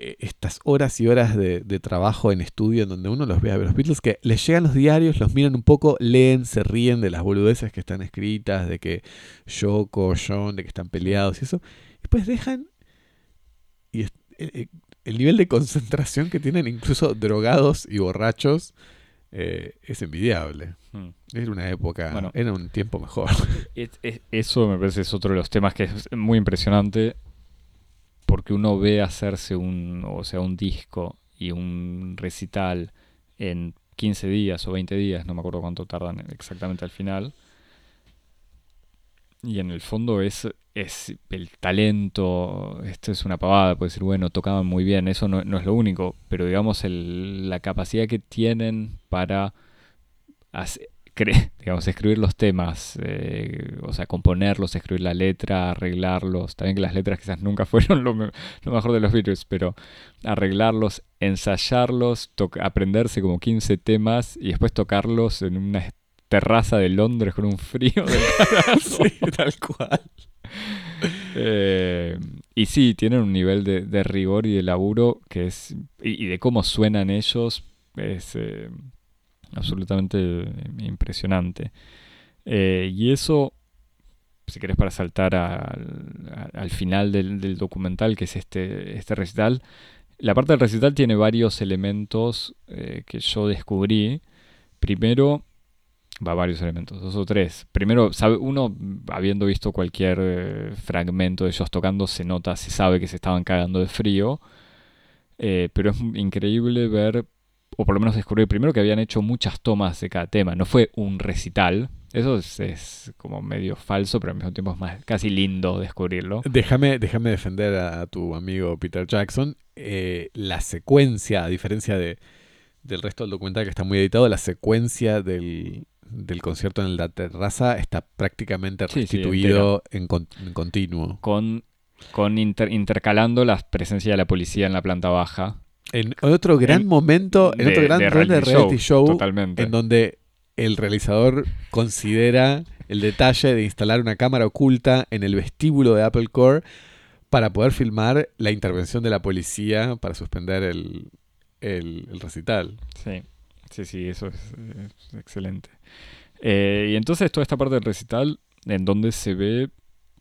eh, estas horas y horas de, de trabajo en estudio en donde uno los ve a los Beatles que les llegan los diarios, los miran un poco, leen, se ríen de las boludeces que están escritas, de que Yoko, John, de que están peleados y eso. Después dejan y eh, eh, el nivel de concentración que tienen incluso drogados y borrachos eh, es envidiable. Mm. Era una época, Bueno. era un tiempo mejor. Es- es- eso me parece es otro de los temas que es muy impresionante porque uno ve hacerse un, o sea, un disco y un recital en 15 días o 20 días, no me acuerdo cuánto tardan exactamente al final. Y en el fondo es, es el talento, esto es una pavada, puede decir, bueno, tocaban muy bien, eso no, no es lo único, pero digamos el- la capacidad que tienen para digamos, escribir los temas, eh, o sea, componerlos, escribir la letra, arreglarlos. También que las letras quizás nunca fueron lo, me- lo mejor de los Beatles, pero arreglarlos, ensayarlos, aprenderse como 15 temas y después tocarlos en una terraza de Londres con un frío del carajo. sí, tal cual. Eh, y sí, tienen un nivel de, de rigor y de laburo que es. Y, y de cómo suenan ellos es eh, absolutamente impresionante. Eh, y eso, si querés, para saltar al, al final del, del documental, que es este, este recital. La parte del recital tiene varios elementos que yo descubrí. Primero, va varios elementos, dos o tres. Primero, sabe, uno, habiendo visto cualquier eh, fragmento de ellos tocando, se nota, se sabe que se estaban cagando de frío. Eh, pero es increíble ver, o por lo menos descubrir primero que habían hecho muchas tomas de cada tema. No fue un recital. Eso es, como medio falso, pero al mismo tiempo es más casi lindo descubrirlo. Déjame, déjame defender a, a tu amigo Peter Jackson. Eh, la secuencia, a diferencia de, del resto del documental que está muy editado, la secuencia del, del concierto en la terraza está prácticamente Sí, sí, restituido en, con- en continuo. Con, con inter- intercalando la presencia de la policía en la planta baja. En otro gran En- momento, en de- otro gran de rol de reality reality show, show, totalmente. en donde el realizador considera el detalle de instalar una cámara oculta en el vestíbulo de Apple Core para poder filmar la intervención de la policía para suspender el, el- el recital. Sí, sí, sí, eso es, es excelente. Eh, y entonces toda esta parte del recital en donde se ve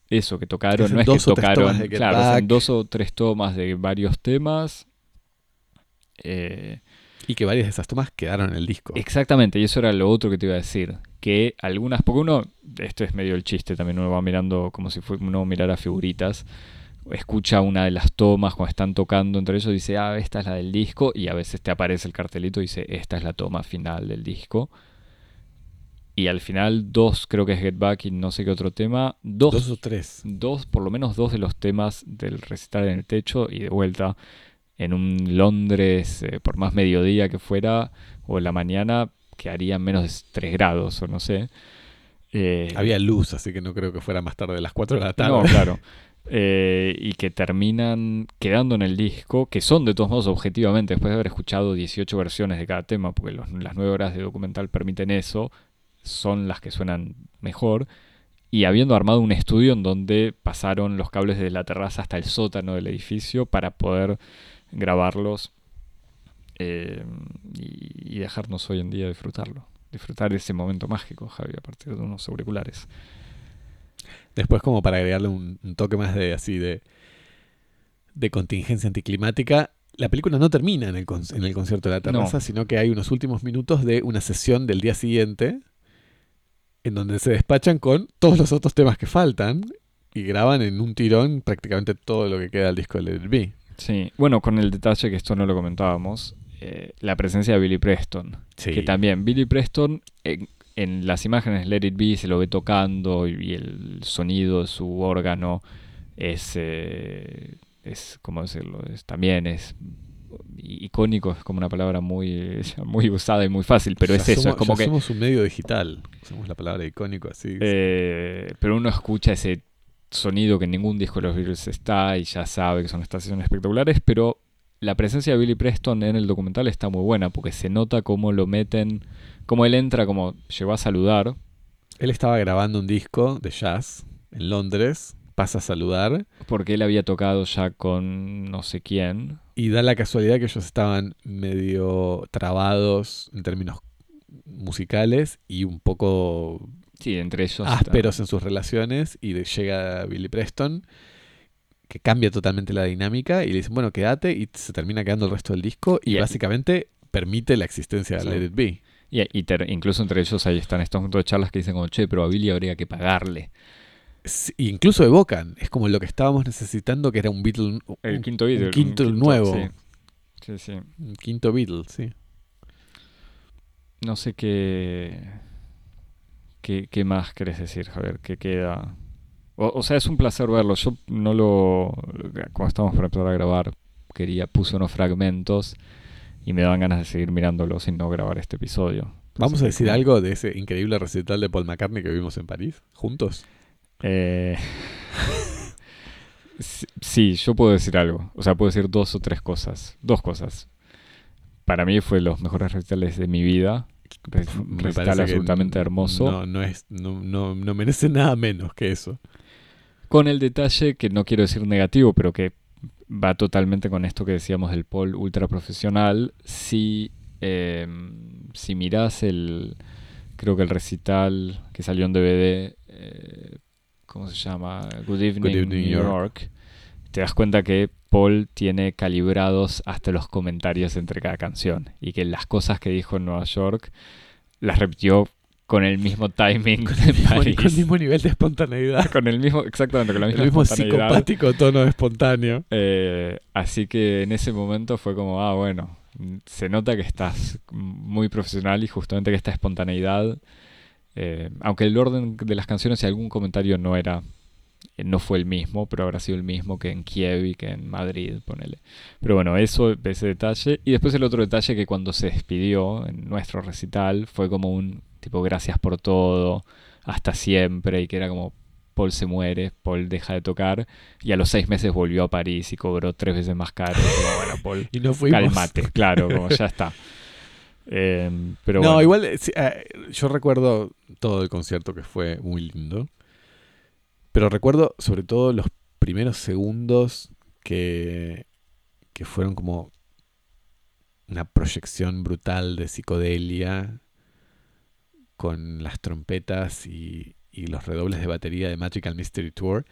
eso, que tocaron, no es que tocaron, de claro, dos o tres tomas de varios temas. Eh, Y que varias de esas tomas quedaron en el disco. exactamente, y eso era lo otro que te iba a decir. Que algunas, porque uno, esto es medio el chiste también, uno va mirando como si fuera uno mirara figuritas. Escucha una de las tomas cuando están tocando entre ellos, dice, ah, esta es la del disco, y a veces te aparece el cartelito y dice, esta es la toma final del disco. Y al final, dos, creo que es Get Back y no sé qué otro tema, dos, Dos o tres. dos, por lo menos dos de los temas del recital en el techo y de vuelta en un Londres, eh, por más mediodía que fuera, o en la mañana, que harían menos de 3 grados o no sé. Eh, Había luz, así que no creo que fuera más tarde de las 4 de la tarde. no, claro. Eh, y que terminan quedando en el disco, que son de todos modos objetivamente, después de haber escuchado 18 versiones de cada tema, porque los- las 9 horas de documental permiten eso, son las que suenan mejor. Y habiendo armado un estudio en donde pasaron los cables de la terraza hasta el sótano del edificio para poder grabarlos eh, y, y dejarnos hoy en día disfrutarlo. Disfrutar ese momento mágico, Javi, a partir de unos auriculares. Después, como para agregarle un, un toque más de así de, de contingencia anticlimática, la película no termina en el, en el concierto de la terraza, No. sino que hay unos últimos minutos de una sesión del día siguiente en donde se despachan con todos los otros temas que faltan y graban en un tirón prácticamente todo lo que queda del disco de Let It Be. Sí, bueno, con el detalle que esto no lo comentábamos, eh, la presencia de Billy Preston. Sí. Que también Billy Preston, en, en las imágenes Let It Be se lo ve tocando y, y el sonido de su órgano es, eh, es ¿cómo decirlo? Es, también es icónico, es como una palabra muy, muy usada y muy fácil, pero Ya es eso, somos- es como que... somos un medio digital. Usamos la palabra icónico así. Eh, pero uno escucha ese sonido que en ningún disco de los Beatles está y ya sabe que son estaciones espectaculares, pero la presencia de Billy Preston en el documental está muy buena porque se nota cómo lo meten, cómo él entra, como llegó a saludar. Él estaba grabando un disco de jazz en Londres pasa a saludar. Porque él había tocado ya con no sé quién. Y da la casualidad que ellos estaban medio trabados en términos musicales y un poco Sí, entre ellos. ásperos en sus relaciones. Y llega Billy Preston, que cambia totalmente la dinámica. Y le dicen, bueno, quédate. Y se termina quedando el resto del disco. Y, básicamente permite la existencia de Sí. Let It Be. Y, y ter- incluso entre ellos ahí están estos puntos de charlas que dicen como, che, pero a Billy habría que pagarle. Sí, incluso evocan, es como lo que estábamos necesitando, que era un Beatle, un, El quinto un quinto nuevo. Sí, sí. sí. un quinto Beatle, sí. No sé qué, qué. ¿Qué más querés decir, Javier? ¿Qué queda? O, o sea, es un placer verlo. Yo no lo. Cuando estábamos para empezar a grabar, quería, puse unos fragmentos y me daban ganas de seguir mirándolo sin no grabar este episodio. Vamos a decir algo de ese increíble recital de Paul McCartney que vimos en París, juntos. Eh, sí- yo puedo decir algo. O sea, puedo decir dos o tres cosas. Dos cosas. Para mí fue los mejores recitales de mi vida. Re- Me recital absolutamente hermoso. No, no, es, no, no, no merece nada menos que eso. Con el detalle que no quiero decir negativo, pero que va totalmente con esto que decíamos del Paul ultra profesional. Si, eh, si mirás el, creo que el recital que salió en DVD, eh, ¿cómo se llama? Good Evening, Evening, New York. York. Te das cuenta que Paul tiene calibrados hasta los comentarios entre cada canción y que las cosas que dijo en Nueva York las repitió con el mismo timing Con, París. con el mismo nivel de espontaneidad. Con el mismo, exactamente, con la El mismo psicopático tono espontáneo. Eh, así que en ese momento fue como, ah, bueno, se nota que estás muy profesional y justamente que esta espontaneidad, eh, aunque el orden de las canciones y algún comentario no era, eh, no fue el mismo, pero habrá sido el mismo que en Kiev y que en Madrid, ponele. Pero bueno, eso, ese detalle. Y después el otro detalle que cuando se despidió en nuestro recital fue como un tipo, gracias por todo, hasta siempre, y que era como, Paul se muere, Paul deja de tocar, y a los seis meses volvió a París y cobró tres veces más caro. Y como, bueno, Paul, Y no fuimos. cálmate, claro, como ya está. Eh, pero no, bueno, igual eh, eh, yo recuerdo todo el concierto que fue muy lindo. Pero recuerdo sobre todo los primeros segundos que, que fueron como una proyección brutal de psicodelia con las trompetas y, y los redobles de batería de Magical Mystery Tour.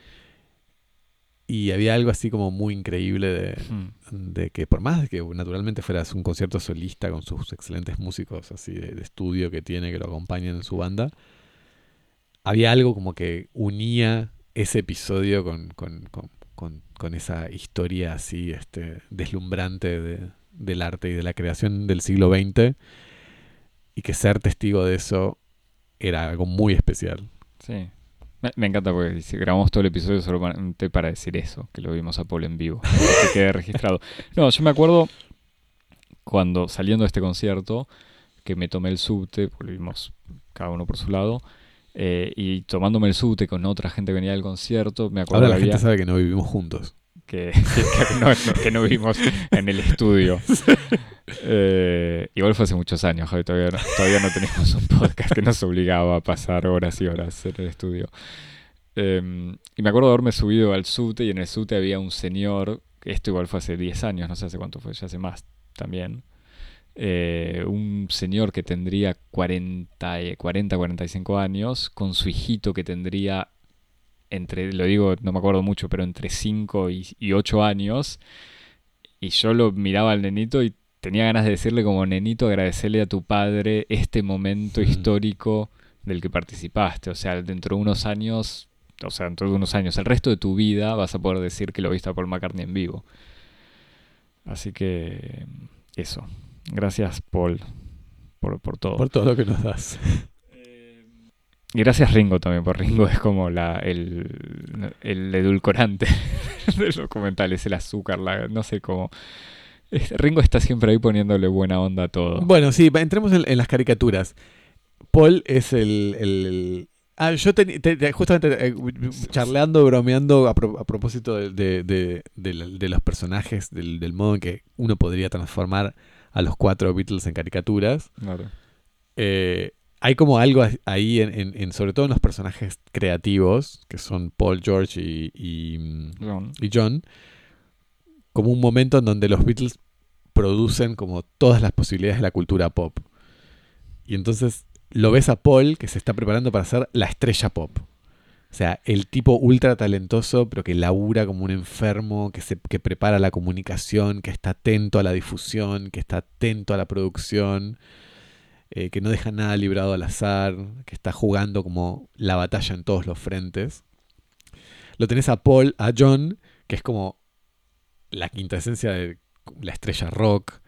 Y había algo así como muy increíble de, mm, de que por más de que naturalmente fueras un concierto solista con sus excelentes músicos así de, de estudio que tiene que lo acompañan en su banda, había algo como que unía ese episodio con, con, con- con- con esa historia así este, deslumbrante de- del arte y de la creación del siglo XX y que ser testigo de eso era algo muy especial. sí. Me, me encanta porque si grabamos todo el episodio solamente para decir eso, que lo vimos a Paul en vivo, que quede registrado. No, yo me acuerdo cuando saliendo de este concierto, que me tomé el subte, porque lo vimos cada uno por su lado, eh, y tomándome el subte con otra gente que venía del concierto, me acuerdo Ahora la que había- gente sabe que no vivimos juntos. Que, que no, no- que no vimos en el estudio. Eh, igual fue hace muchos años, Javi, todavía no, todavía no teníamos un podcast que nos obligaba a pasar horas y horas en el estudio. Eh, y me acuerdo de haberme subido al subte y en el subte había un señor, esto igual fue hace 10 años, no sé hace cuánto fue, ya hace más también. Eh, un señor que tendría 40, y- 40, 45 años, con su hijito que tendría entre, lo digo, no me acuerdo mucho, pero entre 5 y, y 8 años. Y yo lo miraba al nenito y tenía ganas de decirle como nenito, agradecerle a tu padre este momento histórico del que participaste. O sea, dentro de unos años, o sea, dentro de unos años, el resto de tu vida vas a poder decir que lo viste a Paul McCartney en vivo. Así que eso. Gracias, Paul, por, por todo. Por todo lo que nos das. Y gracias Ringo también, por Ringo es como la, el, el edulcorante del documental, es el azúcar, la, no sé cómo. Ringo está siempre ahí poniéndole buena onda a todo. Bueno, sí, entremos en, en las caricaturas. Paul es el... el- Ah, yo teni- te- te- justamente eh, charleando, bromeando a, pro- a propósito de, de- de- de de los personajes, del, del modo en que uno podría transformar a los cuatro Beatles en caricaturas. Claro. Eh, hay como algo ahí, en, en, sobre todo en los personajes creativos, que son Paul, George y, y, John. y John, como un momento en donde los Beatles producen como todas las posibilidades de la cultura pop. Y entonces lo ves a Paul que se está preparando para ser la estrella pop. O sea, el tipo ultra talentoso, pero que labura como un enfermo, que, se, que prepara la comunicación, que está atento a la difusión, que está atento a la producción, eh, que no deja nada librado al azar, que está jugando como la batalla en todos los frentes. Lo tenés a Paul, a John, que es como la quinta esencia de la estrella rock,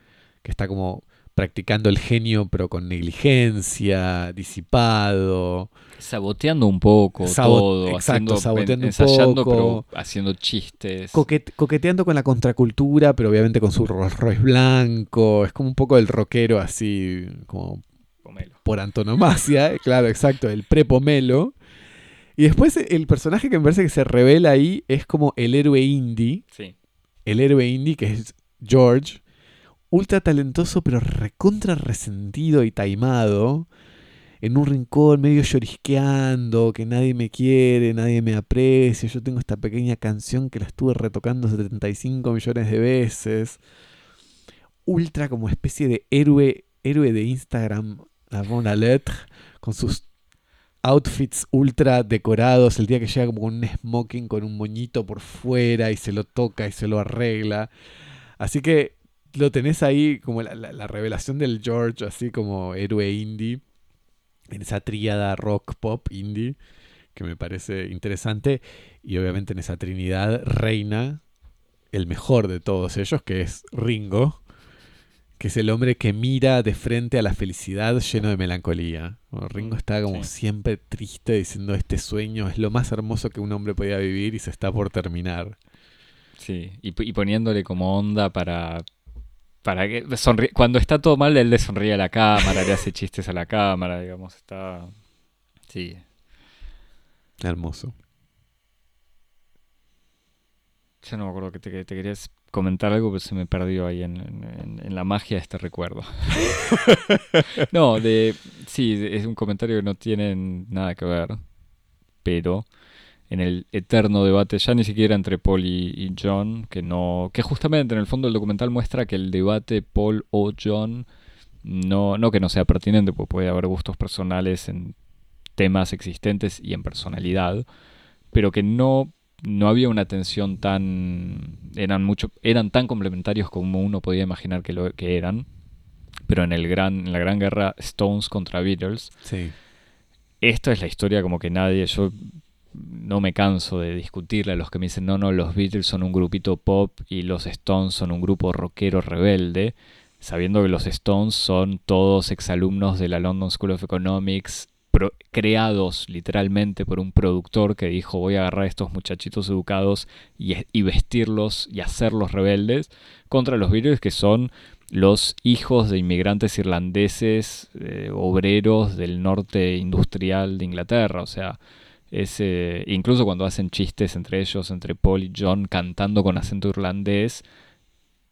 que está como practicando el genio pero con negligencia, disipado. Saboteando un poco todo, exacto, saboteando ensayando, un poco, pero haciendo chistes. coqueteando con la contracultura, pero obviamente con su Rolls Royce blanco. Es como un poco el rockero así, como Pomelo. por antonomasia, claro, exacto, el prepomelo. Y después el personaje que me parece que se revela ahí es como el héroe indie, Sí. el héroe indie que es George, ultra talentoso pero recontra resentido y taimado, en un rincón medio llorisqueando, que nadie me quiere, nadie me aprecia, yo tengo esta pequeña canción que la estuve retocando 75 millones de veces, ultra como especie de héroe, héroe de Instagram, la con sus outfits ultra decorados, el día que llega como un smoking con un moñito por fuera y se lo toca y se lo arregla. Así que lo tenés ahí como la, la- la revelación del George, así como héroe indie, en esa tríada rock pop indie, que me parece interesante. Y obviamente en esa trinidad reina el mejor de todos ellos, que es Ringo, que es el hombre que mira de frente a la felicidad lleno de melancolía. Bueno, Ringo está como Sí. siempre triste diciendo este sueño es lo más hermoso que un hombre podía vivir y se está por terminar. Sí, y, poniéndole como onda para, para que cuando está todo mal, él le sonríe a la cámara, le hace chistes a la cámara, digamos, está... Sí, Hermoso. yo no me acuerdo que te, que te querías comentar algo, pero se me perdió ahí en, en- la magia de este recuerdo. no, de sí, es un comentario que no tiene nada que ver, pero en el eterno debate, ya ni siquiera entre Paul y, y John, que no, que justamente en el fondo el documental muestra que el debate Paul o John no, no que no sea pertinente, porque puede haber gustos personales en temas existentes y en personalidad, pero que no no había una tensión tan eran mucho eran tan complementarios como uno podía imaginar que lo que eran pero en el gran en la gran guerra Stones contra Beatles Sí. esta es la historia como que nadie yo no me canso de discutirle a los que me dicen no no los Beatles son un grupito pop y los Stones son un grupo rockero rebelde sabiendo que los Stones son todos exalumnos de la London School of Economics creados literalmente por un productor que dijo voy a agarrar a estos muchachitos educados y, es- y vestirlos y hacerlos rebeldes contra los Beatles que son los hijos de inmigrantes irlandeses, eh, obreros del norte industrial de Inglaterra. O sea, es, incluso cuando hacen chistes entre ellos, entre Paul y John, cantando con acento irlandés,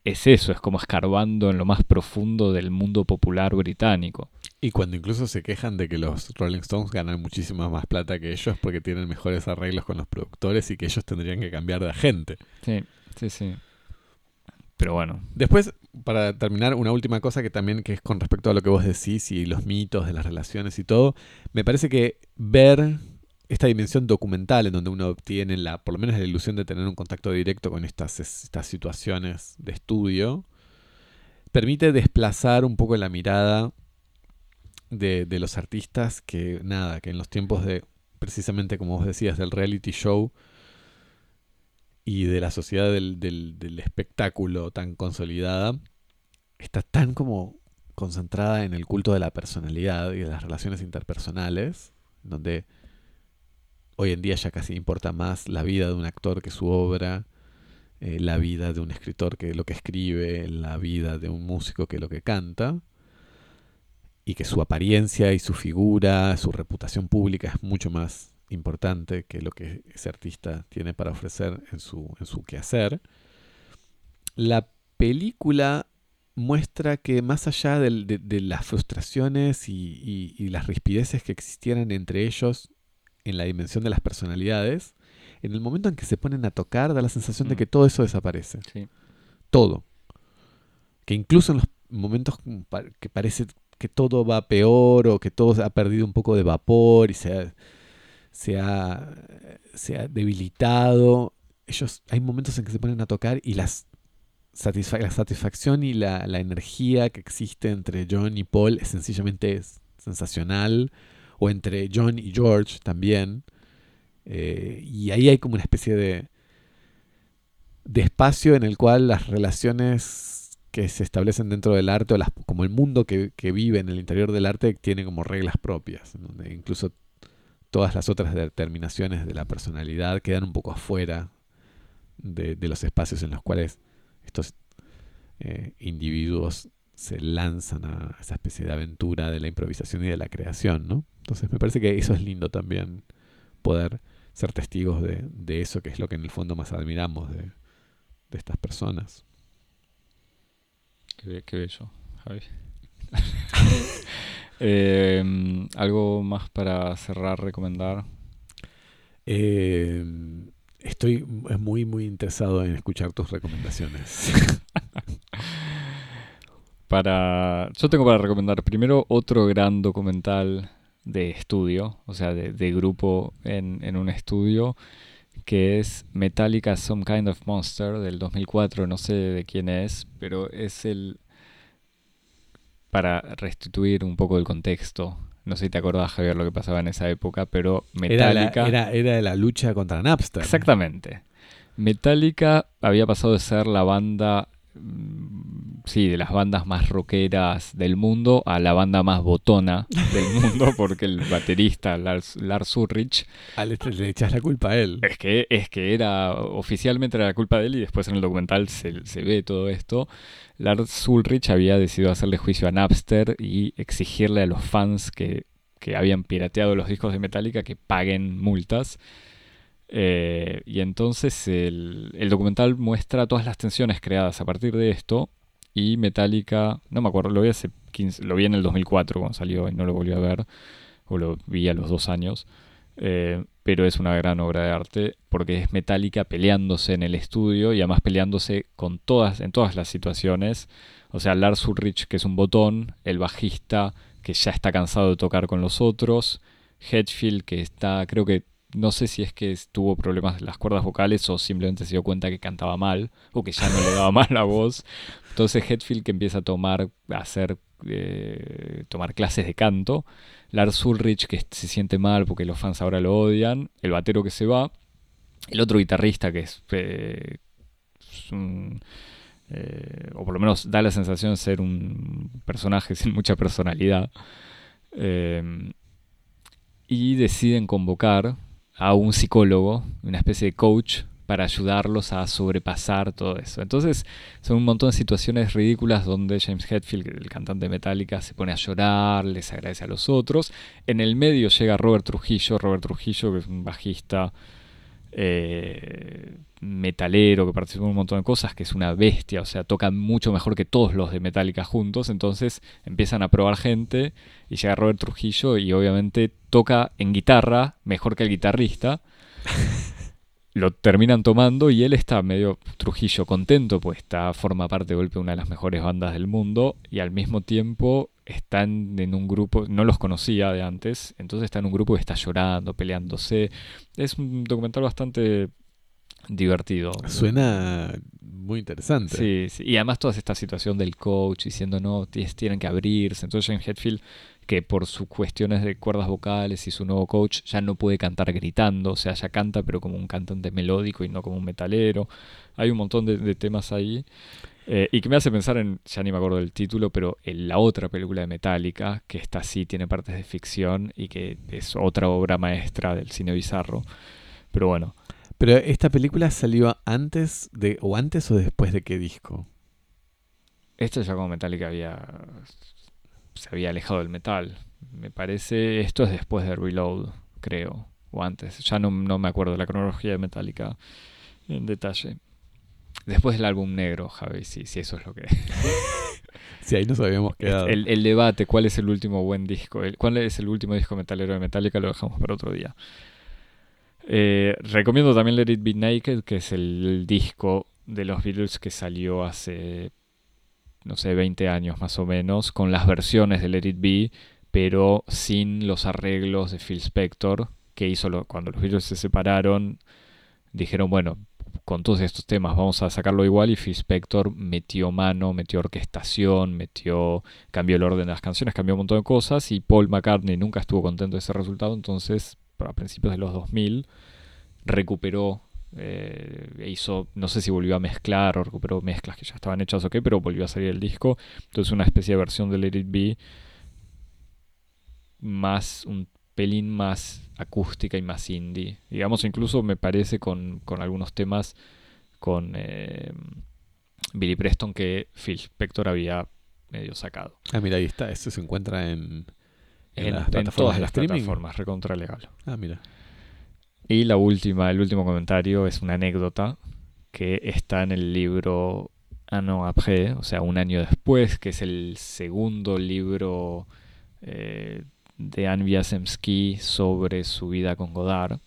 es eso, es como escarbando en lo más profundo del mundo popular británico. Y cuando incluso se quejan de que los Rolling Stones ganan muchísima más plata que ellos porque tienen mejores arreglos con los productores y que ellos tendrían que cambiar de agente. Sí, sí, sí. Pero bueno, Después, para terminar, una última cosa que también que es con respecto a lo que vos decís y los mitos de las relaciones y todo, me parece que ver esta dimensión documental en donde uno obtiene la, por lo menos la ilusión de tener un contacto directo con estas, estas situaciones de estudio, permite desplazar un poco la mirada de, de los artistas que, nada, que en los tiempos de, precisamente como vos decías, del reality show y de la sociedad del, del- del espectáculo tan consolidada, está tan como concentrada en el culto de la personalidad y de las relaciones interpersonales, donde hoy en día ya casi importa más la vida de un actor que su obra, eh, la vida de un escritor que lo que escribe, la vida de un músico que lo que canta, y que su apariencia y su figura, su reputación pública es mucho más importante que lo que ese artista tiene para ofrecer en su, en su quehacer. La película muestra que más allá de, las frustraciones y, y- y las rispideces que existieran entre ellos en la dimensión de las personalidades, en el momento en que se ponen a tocar da la sensación de Mm. que todo eso desaparece. Sí. Todo. Que incluso en los momentos que parece que todo va peor o que todo ha perdido un poco de vapor y se ha, se ha, se ha debilitado, ellos hay momentos en que se ponen a tocar y las satisfa- la satisfacción y la, la energía que existe entre John y Paul es sencillamente sensacional. O entre John y George también. Eh, y ahí hay como una especie de, de espacio en el cual las relaciones que se establecen dentro del arte, o como el mundo que, que vive en el interior del arte, tiene como reglas propias, donde incluso todas las otras determinaciones de la personalidad quedan un poco afuera de, de los espacios en los cuales estos eh, individuos se lanzan a esa especie de aventura de la improvisación y de la creación, ¿no? Entonces me parece que eso es lindo también, poder ser testigos de, de eso que es lo que en el fondo más admiramos de, de estas personas. Qué, qué bello, Javi. Eh, ¿Algo más para cerrar, recomendar? Eh, estoy muy, muy interesado en escuchar tus recomendaciones. Para, yo tengo para recomendar primero otro gran documental de estudio, o sea, de, de grupo en, en un estudio, que es Metallica Some Kind of Monster del 2004, no sé de quién es, pero es el... Para restituir un poco el contexto, no sé si te acordás, Javier, lo que pasaba en esa época, pero Era la, Metallica... era, era la lucha contra Napster. Exactamente. Metallica había pasado de ser la banda, sí, de las bandas más rockeras del mundo a la banda más botona del mundo, porque el baterista Lars, Lars Ulrich le, le echas la culpa a él. es que, es que era, oficialmente era la culpa de él y después en el documental se, se ve todo esto. Lars Ulrich había decidido hacerle juicio a Napster y exigirle a los fans que, que habían pirateado los discos de Metallica que paguen multas. Eh, y entonces el, el documental muestra todas las tensiones creadas a partir de esto. Y Metallica, no me acuerdo, lo vi hace 15, lo vi en el 2004 cuando salió y no lo volví a ver, o lo vi a los dos años. Eh, pero es una gran obra de arte porque es Metallica peleándose en el estudio y además peleándose con todas, en todas las situaciones. O sea, Lars Ulrich, que es un botón, el bajista, que ya está cansado de tocar con los otros, Hedfield, que está, creo que, no sé si es que tuvo problemas en las cuerdas vocales o simplemente se dio cuenta que cantaba mal o que ya no le daba mal la voz. Entonces Hedfield que empieza a tomar, a hacer, eh, tomar clases de canto. Lars Ulrich que se siente mal porque los fans ahora lo odian. El batero que se va. El otro guitarrista que es, eh, eh, o por lo menos da la sensación de ser un personaje sin mucha personalidad. Y deciden convocar a un psicólogo, una especie de coach, para ayudarlos a sobrepasar todo eso. Entonces son un montón de situaciones ridículas donde James Hetfield, el cantante de Metallica, se pone a llorar, les agradece a los otros. En el medio llega Robert Trujillo, Robert Trujillo que es un bajista eh, metalero que participó en un montón de cosas, que es una bestia, o sea, toca mucho mejor que todos los de Metallica juntos, entonces empiezan a probar gente y llega Robert Trujillo y obviamente toca en guitarra mejor que el guitarrista. Lo terminan tomando y él está medio Trujillo contento, pues está, forma parte de golpe de una de las mejores bandas del mundo y al mismo tiempo están en un grupo, no los conocía de antes, entonces está en un grupo que está llorando, peleándose. Es un documental bastante divertido. Suena muy interesante. Sí, sí, y además toda esta situación del coach diciendo no, tienen que abrirse. Entonces James Hetfield, que por sus cuestiones de cuerdas vocales y su nuevo coach, ya no puede cantar gritando, o sea, ya canta pero como un cantante melódico y no como un metalero. Hay un montón de, de temas ahí. Eh, y que me hace pensar en, ya ni me acuerdo del título, pero en la otra película de Metallica, que esta sí tiene partes de ficción y que es otra obra maestra del cine bizarro. Pero bueno, Pero esta película salió antes de o antes o después de qué disco? Esto ya como Metallica había se había alejado del metal. Me parece, esto es después de Reload, creo, o antes. Ya no, no me acuerdo la cronología de Metallica en detalle. Después del álbum negro, Javi, si, si eso es lo que... Sí, ahí nos habíamos quedado. El, el debate, ¿cuál es el último buen disco? El- ¿Cuál es el último disco metalero de Metallica? Lo dejamos para otro día. Eh, recomiendo también Let It Be Naked, que es el disco de los Beatles que salió hace, no sé, 20 años más o menos, con las versiones de Let It Be, pero sin los arreglos de Phil Spector, que hizo cuando los Beatles se separaron. Dijeron, bueno, con todos estos temas vamos a sacarlo igual y Phil Spector metió mano, metió orquestación, metió, cambió el orden de las canciones, cambió un montón de cosas y Paul McCartney nunca estuvo contento de ese resultado, entonces a principios de los 2000 recuperó, eh, hizo, no sé si volvió a mezclar o recuperó mezclas que ya estaban hechas o qué, pero volvió a salir el disco, entonces una especie de versión de Let It Be más un pelín más acústica y más indie. Digamos, incluso me parece con, con algunos temas con eh, Billy Preston que Phil Spector había medio sacado. Ah, mira, ahí está. Esto se encuentra en, en En, las en plataformas todas de las streaming. plataformas, recontra legal. Ah, mira. Y la última, el último comentario es una anécdota que está en el libro Ano après, o sea, un año después, que es el segundo libro eh, de Anne Wiazemski sobre su vida con Godard.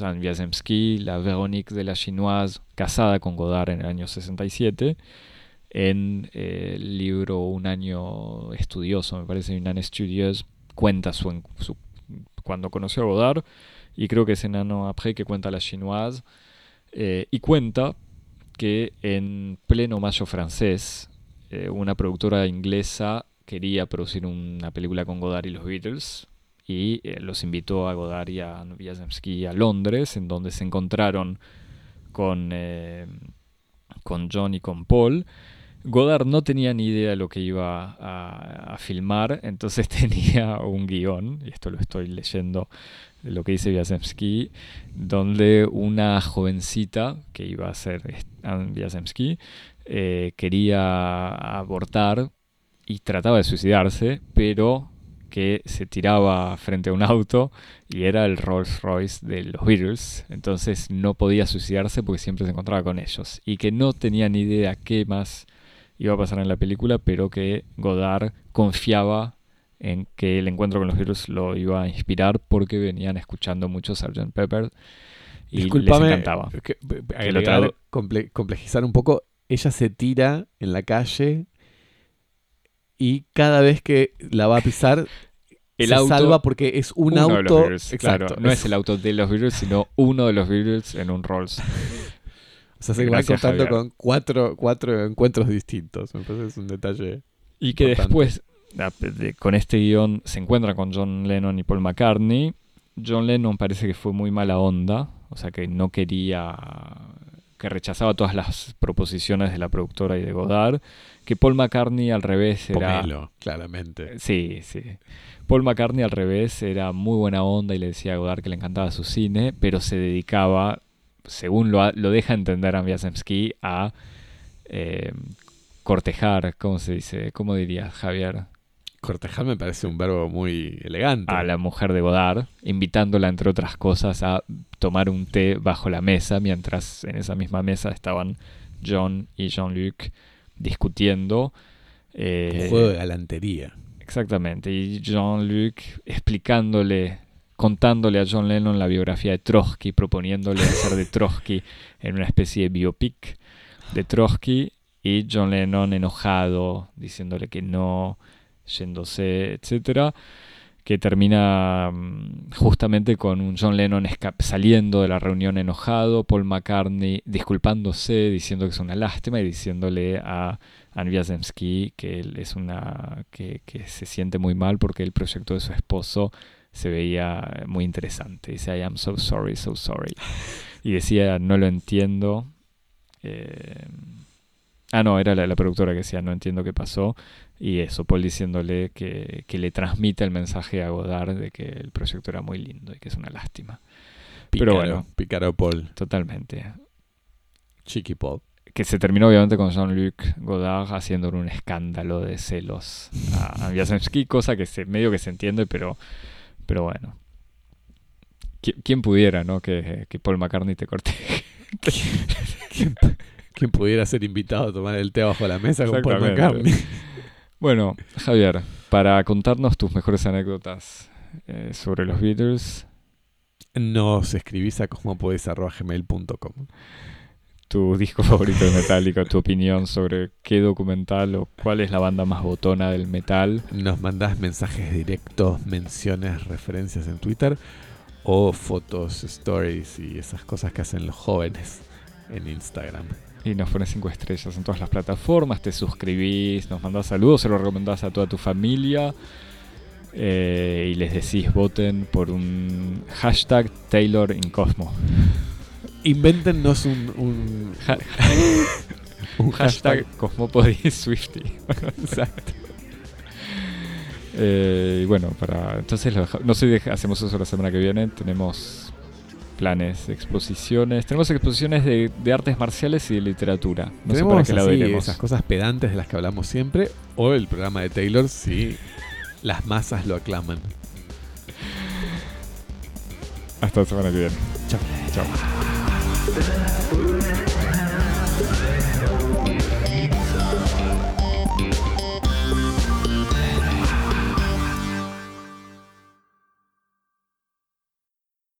Anne Wiazemski, la Véronique de la Chinoise, casada con Godard en el año 67, en eh, el libro Un año estudioso, me parece, Un año estudioso, cuenta su, su- cuando conoció a Godard y creo que es en Ano après que cuenta la chinoise, eh, y cuenta que en pleno mayo francés, eh, una productora inglesa quería producir una película con Godard y los Beatles, y eh, los invitó a Godard y a Wiazemski a Londres, en donde se encontraron con, con John y con Paul. Godard no tenía ni idea de lo que iba a, filmar, entonces tenía un guion, y esto lo estoy leyendo lo que dice Wiazemski, donde una jovencita que iba a ser Wiazemski eh, quería abortar y trataba de suicidarse, pero que se tiraba frente a un auto y era el Rolls Royce de los Beatles, entonces no podía suicidarse porque siempre se encontraba con ellos y que no tenía ni idea qué más iba a pasar en la película, pero que Godard confiaba en que el encuentro con los Beatles lo iba a inspirar porque venían escuchando mucho Sgt. Pepper y Disculpame, les encantaba. que- Que lo agregar, tradu- comple- complejizar un poco. Ella se tira en la calle y cada vez que la va a pisar El se auto, salva porque es un uno de los auto. Beatles, claro, Exacto, no es el auto de los Beatles, sino uno de los Beatles en un Rolls. O sea, se contando Javier. con cuatro, cuatro encuentros distintos. Me parece es un detalle. Y que Importante. después, con este guion, se encuentra con John Lennon y Paul McCartney. John Lennon parece que fue muy mala onda, o sea que no quería, que rechazaba todas las proposiciones de la productora y de Godard. Que Paul McCartney al revés era... Pomelo, claramente. Sí, sí. Paul McCartney al revés era muy buena onda y le decía a Godard que le encantaba su cine, pero se dedicaba, según lo, lo deja entender Wiazemski, a eh, cortejar, ¿cómo se dice? ¿Cómo diría Javier? Cortejar me parece un verbo muy elegante. A la mujer de Godard, invitándola, entre otras cosas, a tomar un té bajo la mesa, mientras en esa misma mesa estaban John y Jean-Luc discutiendo. eh, Un juego de galantería. Exactamente. Y Jean-Luc explicándole, contándole a John Lennon la biografía de Trotsky, proponiéndole hacer de Trotsky en una especie de biopic de Trotsky. Y John Lennon enojado, diciéndole que no, yéndose, etcétera. Que termina mm, justamente con un John Lennon saliendo de la reunión enojado, Paul McCartney disculpándose, diciendo que es una lástima y diciéndole a Wiazemski que él es una que se siente muy mal porque el proyecto de su esposo se veía muy interesante. Dice I am so sorry, so sorry. Y decía no lo entiendo. Eh, ah no, era la, la productora que decía no entiendo qué pasó. Y eso, Paul diciéndole que, que le transmite el mensaje a Godard de que el proyecto era muy lindo y que es una lástima. Pícaro, Pero bueno. Pícaro Paul. Totalmente. Chiqui Paul. que se terminó obviamente con Jean-Luc Godard haciendo un escándalo de celos a, a cosa que se, medio que se entiende, pero, pero bueno. Qui- ¿Quién pudiera, no? Que, que Paul McCartney te corte. ¿Quién, quién pudiera ser invitado a tomar el té bajo la mesa con Paul. McCartney? Bueno, Javier, para contarnos tus mejores anécdotas eh, sobre los Beatles, Nos escribís a cosmopodis.gmail.com. tu disco favorito de Metallica, tu opinión sobre qué documental o cuál es la banda más botona del metal. Nos mandás mensajes directos, menciones, referencias en Twitter o fotos, stories y esas cosas que hacen los jóvenes en Instagram. Y nos pones cinco estrellas en todas las plataformas, te suscribís, nos mandás saludos, se lo recomendás a toda tu familia eh, y les decís voten por un hashtag Taylor in Cosmo. Invéntenos un, un, hashtag Cosmopodis Swifty. Exacto. Eh, y bueno, para entonces lo no sé hacemos eso la semana que viene. Tenemos planes, exposiciones. Tenemos exposiciones de, de artes marciales y de literatura. No sé para Tenemos qué lado así iremos. esas cosas pedantes de las que hablamos siempre o el programa de Taylor si las masas lo aclaman. Hasta la semana que viene. Chao. Chao. Yeah.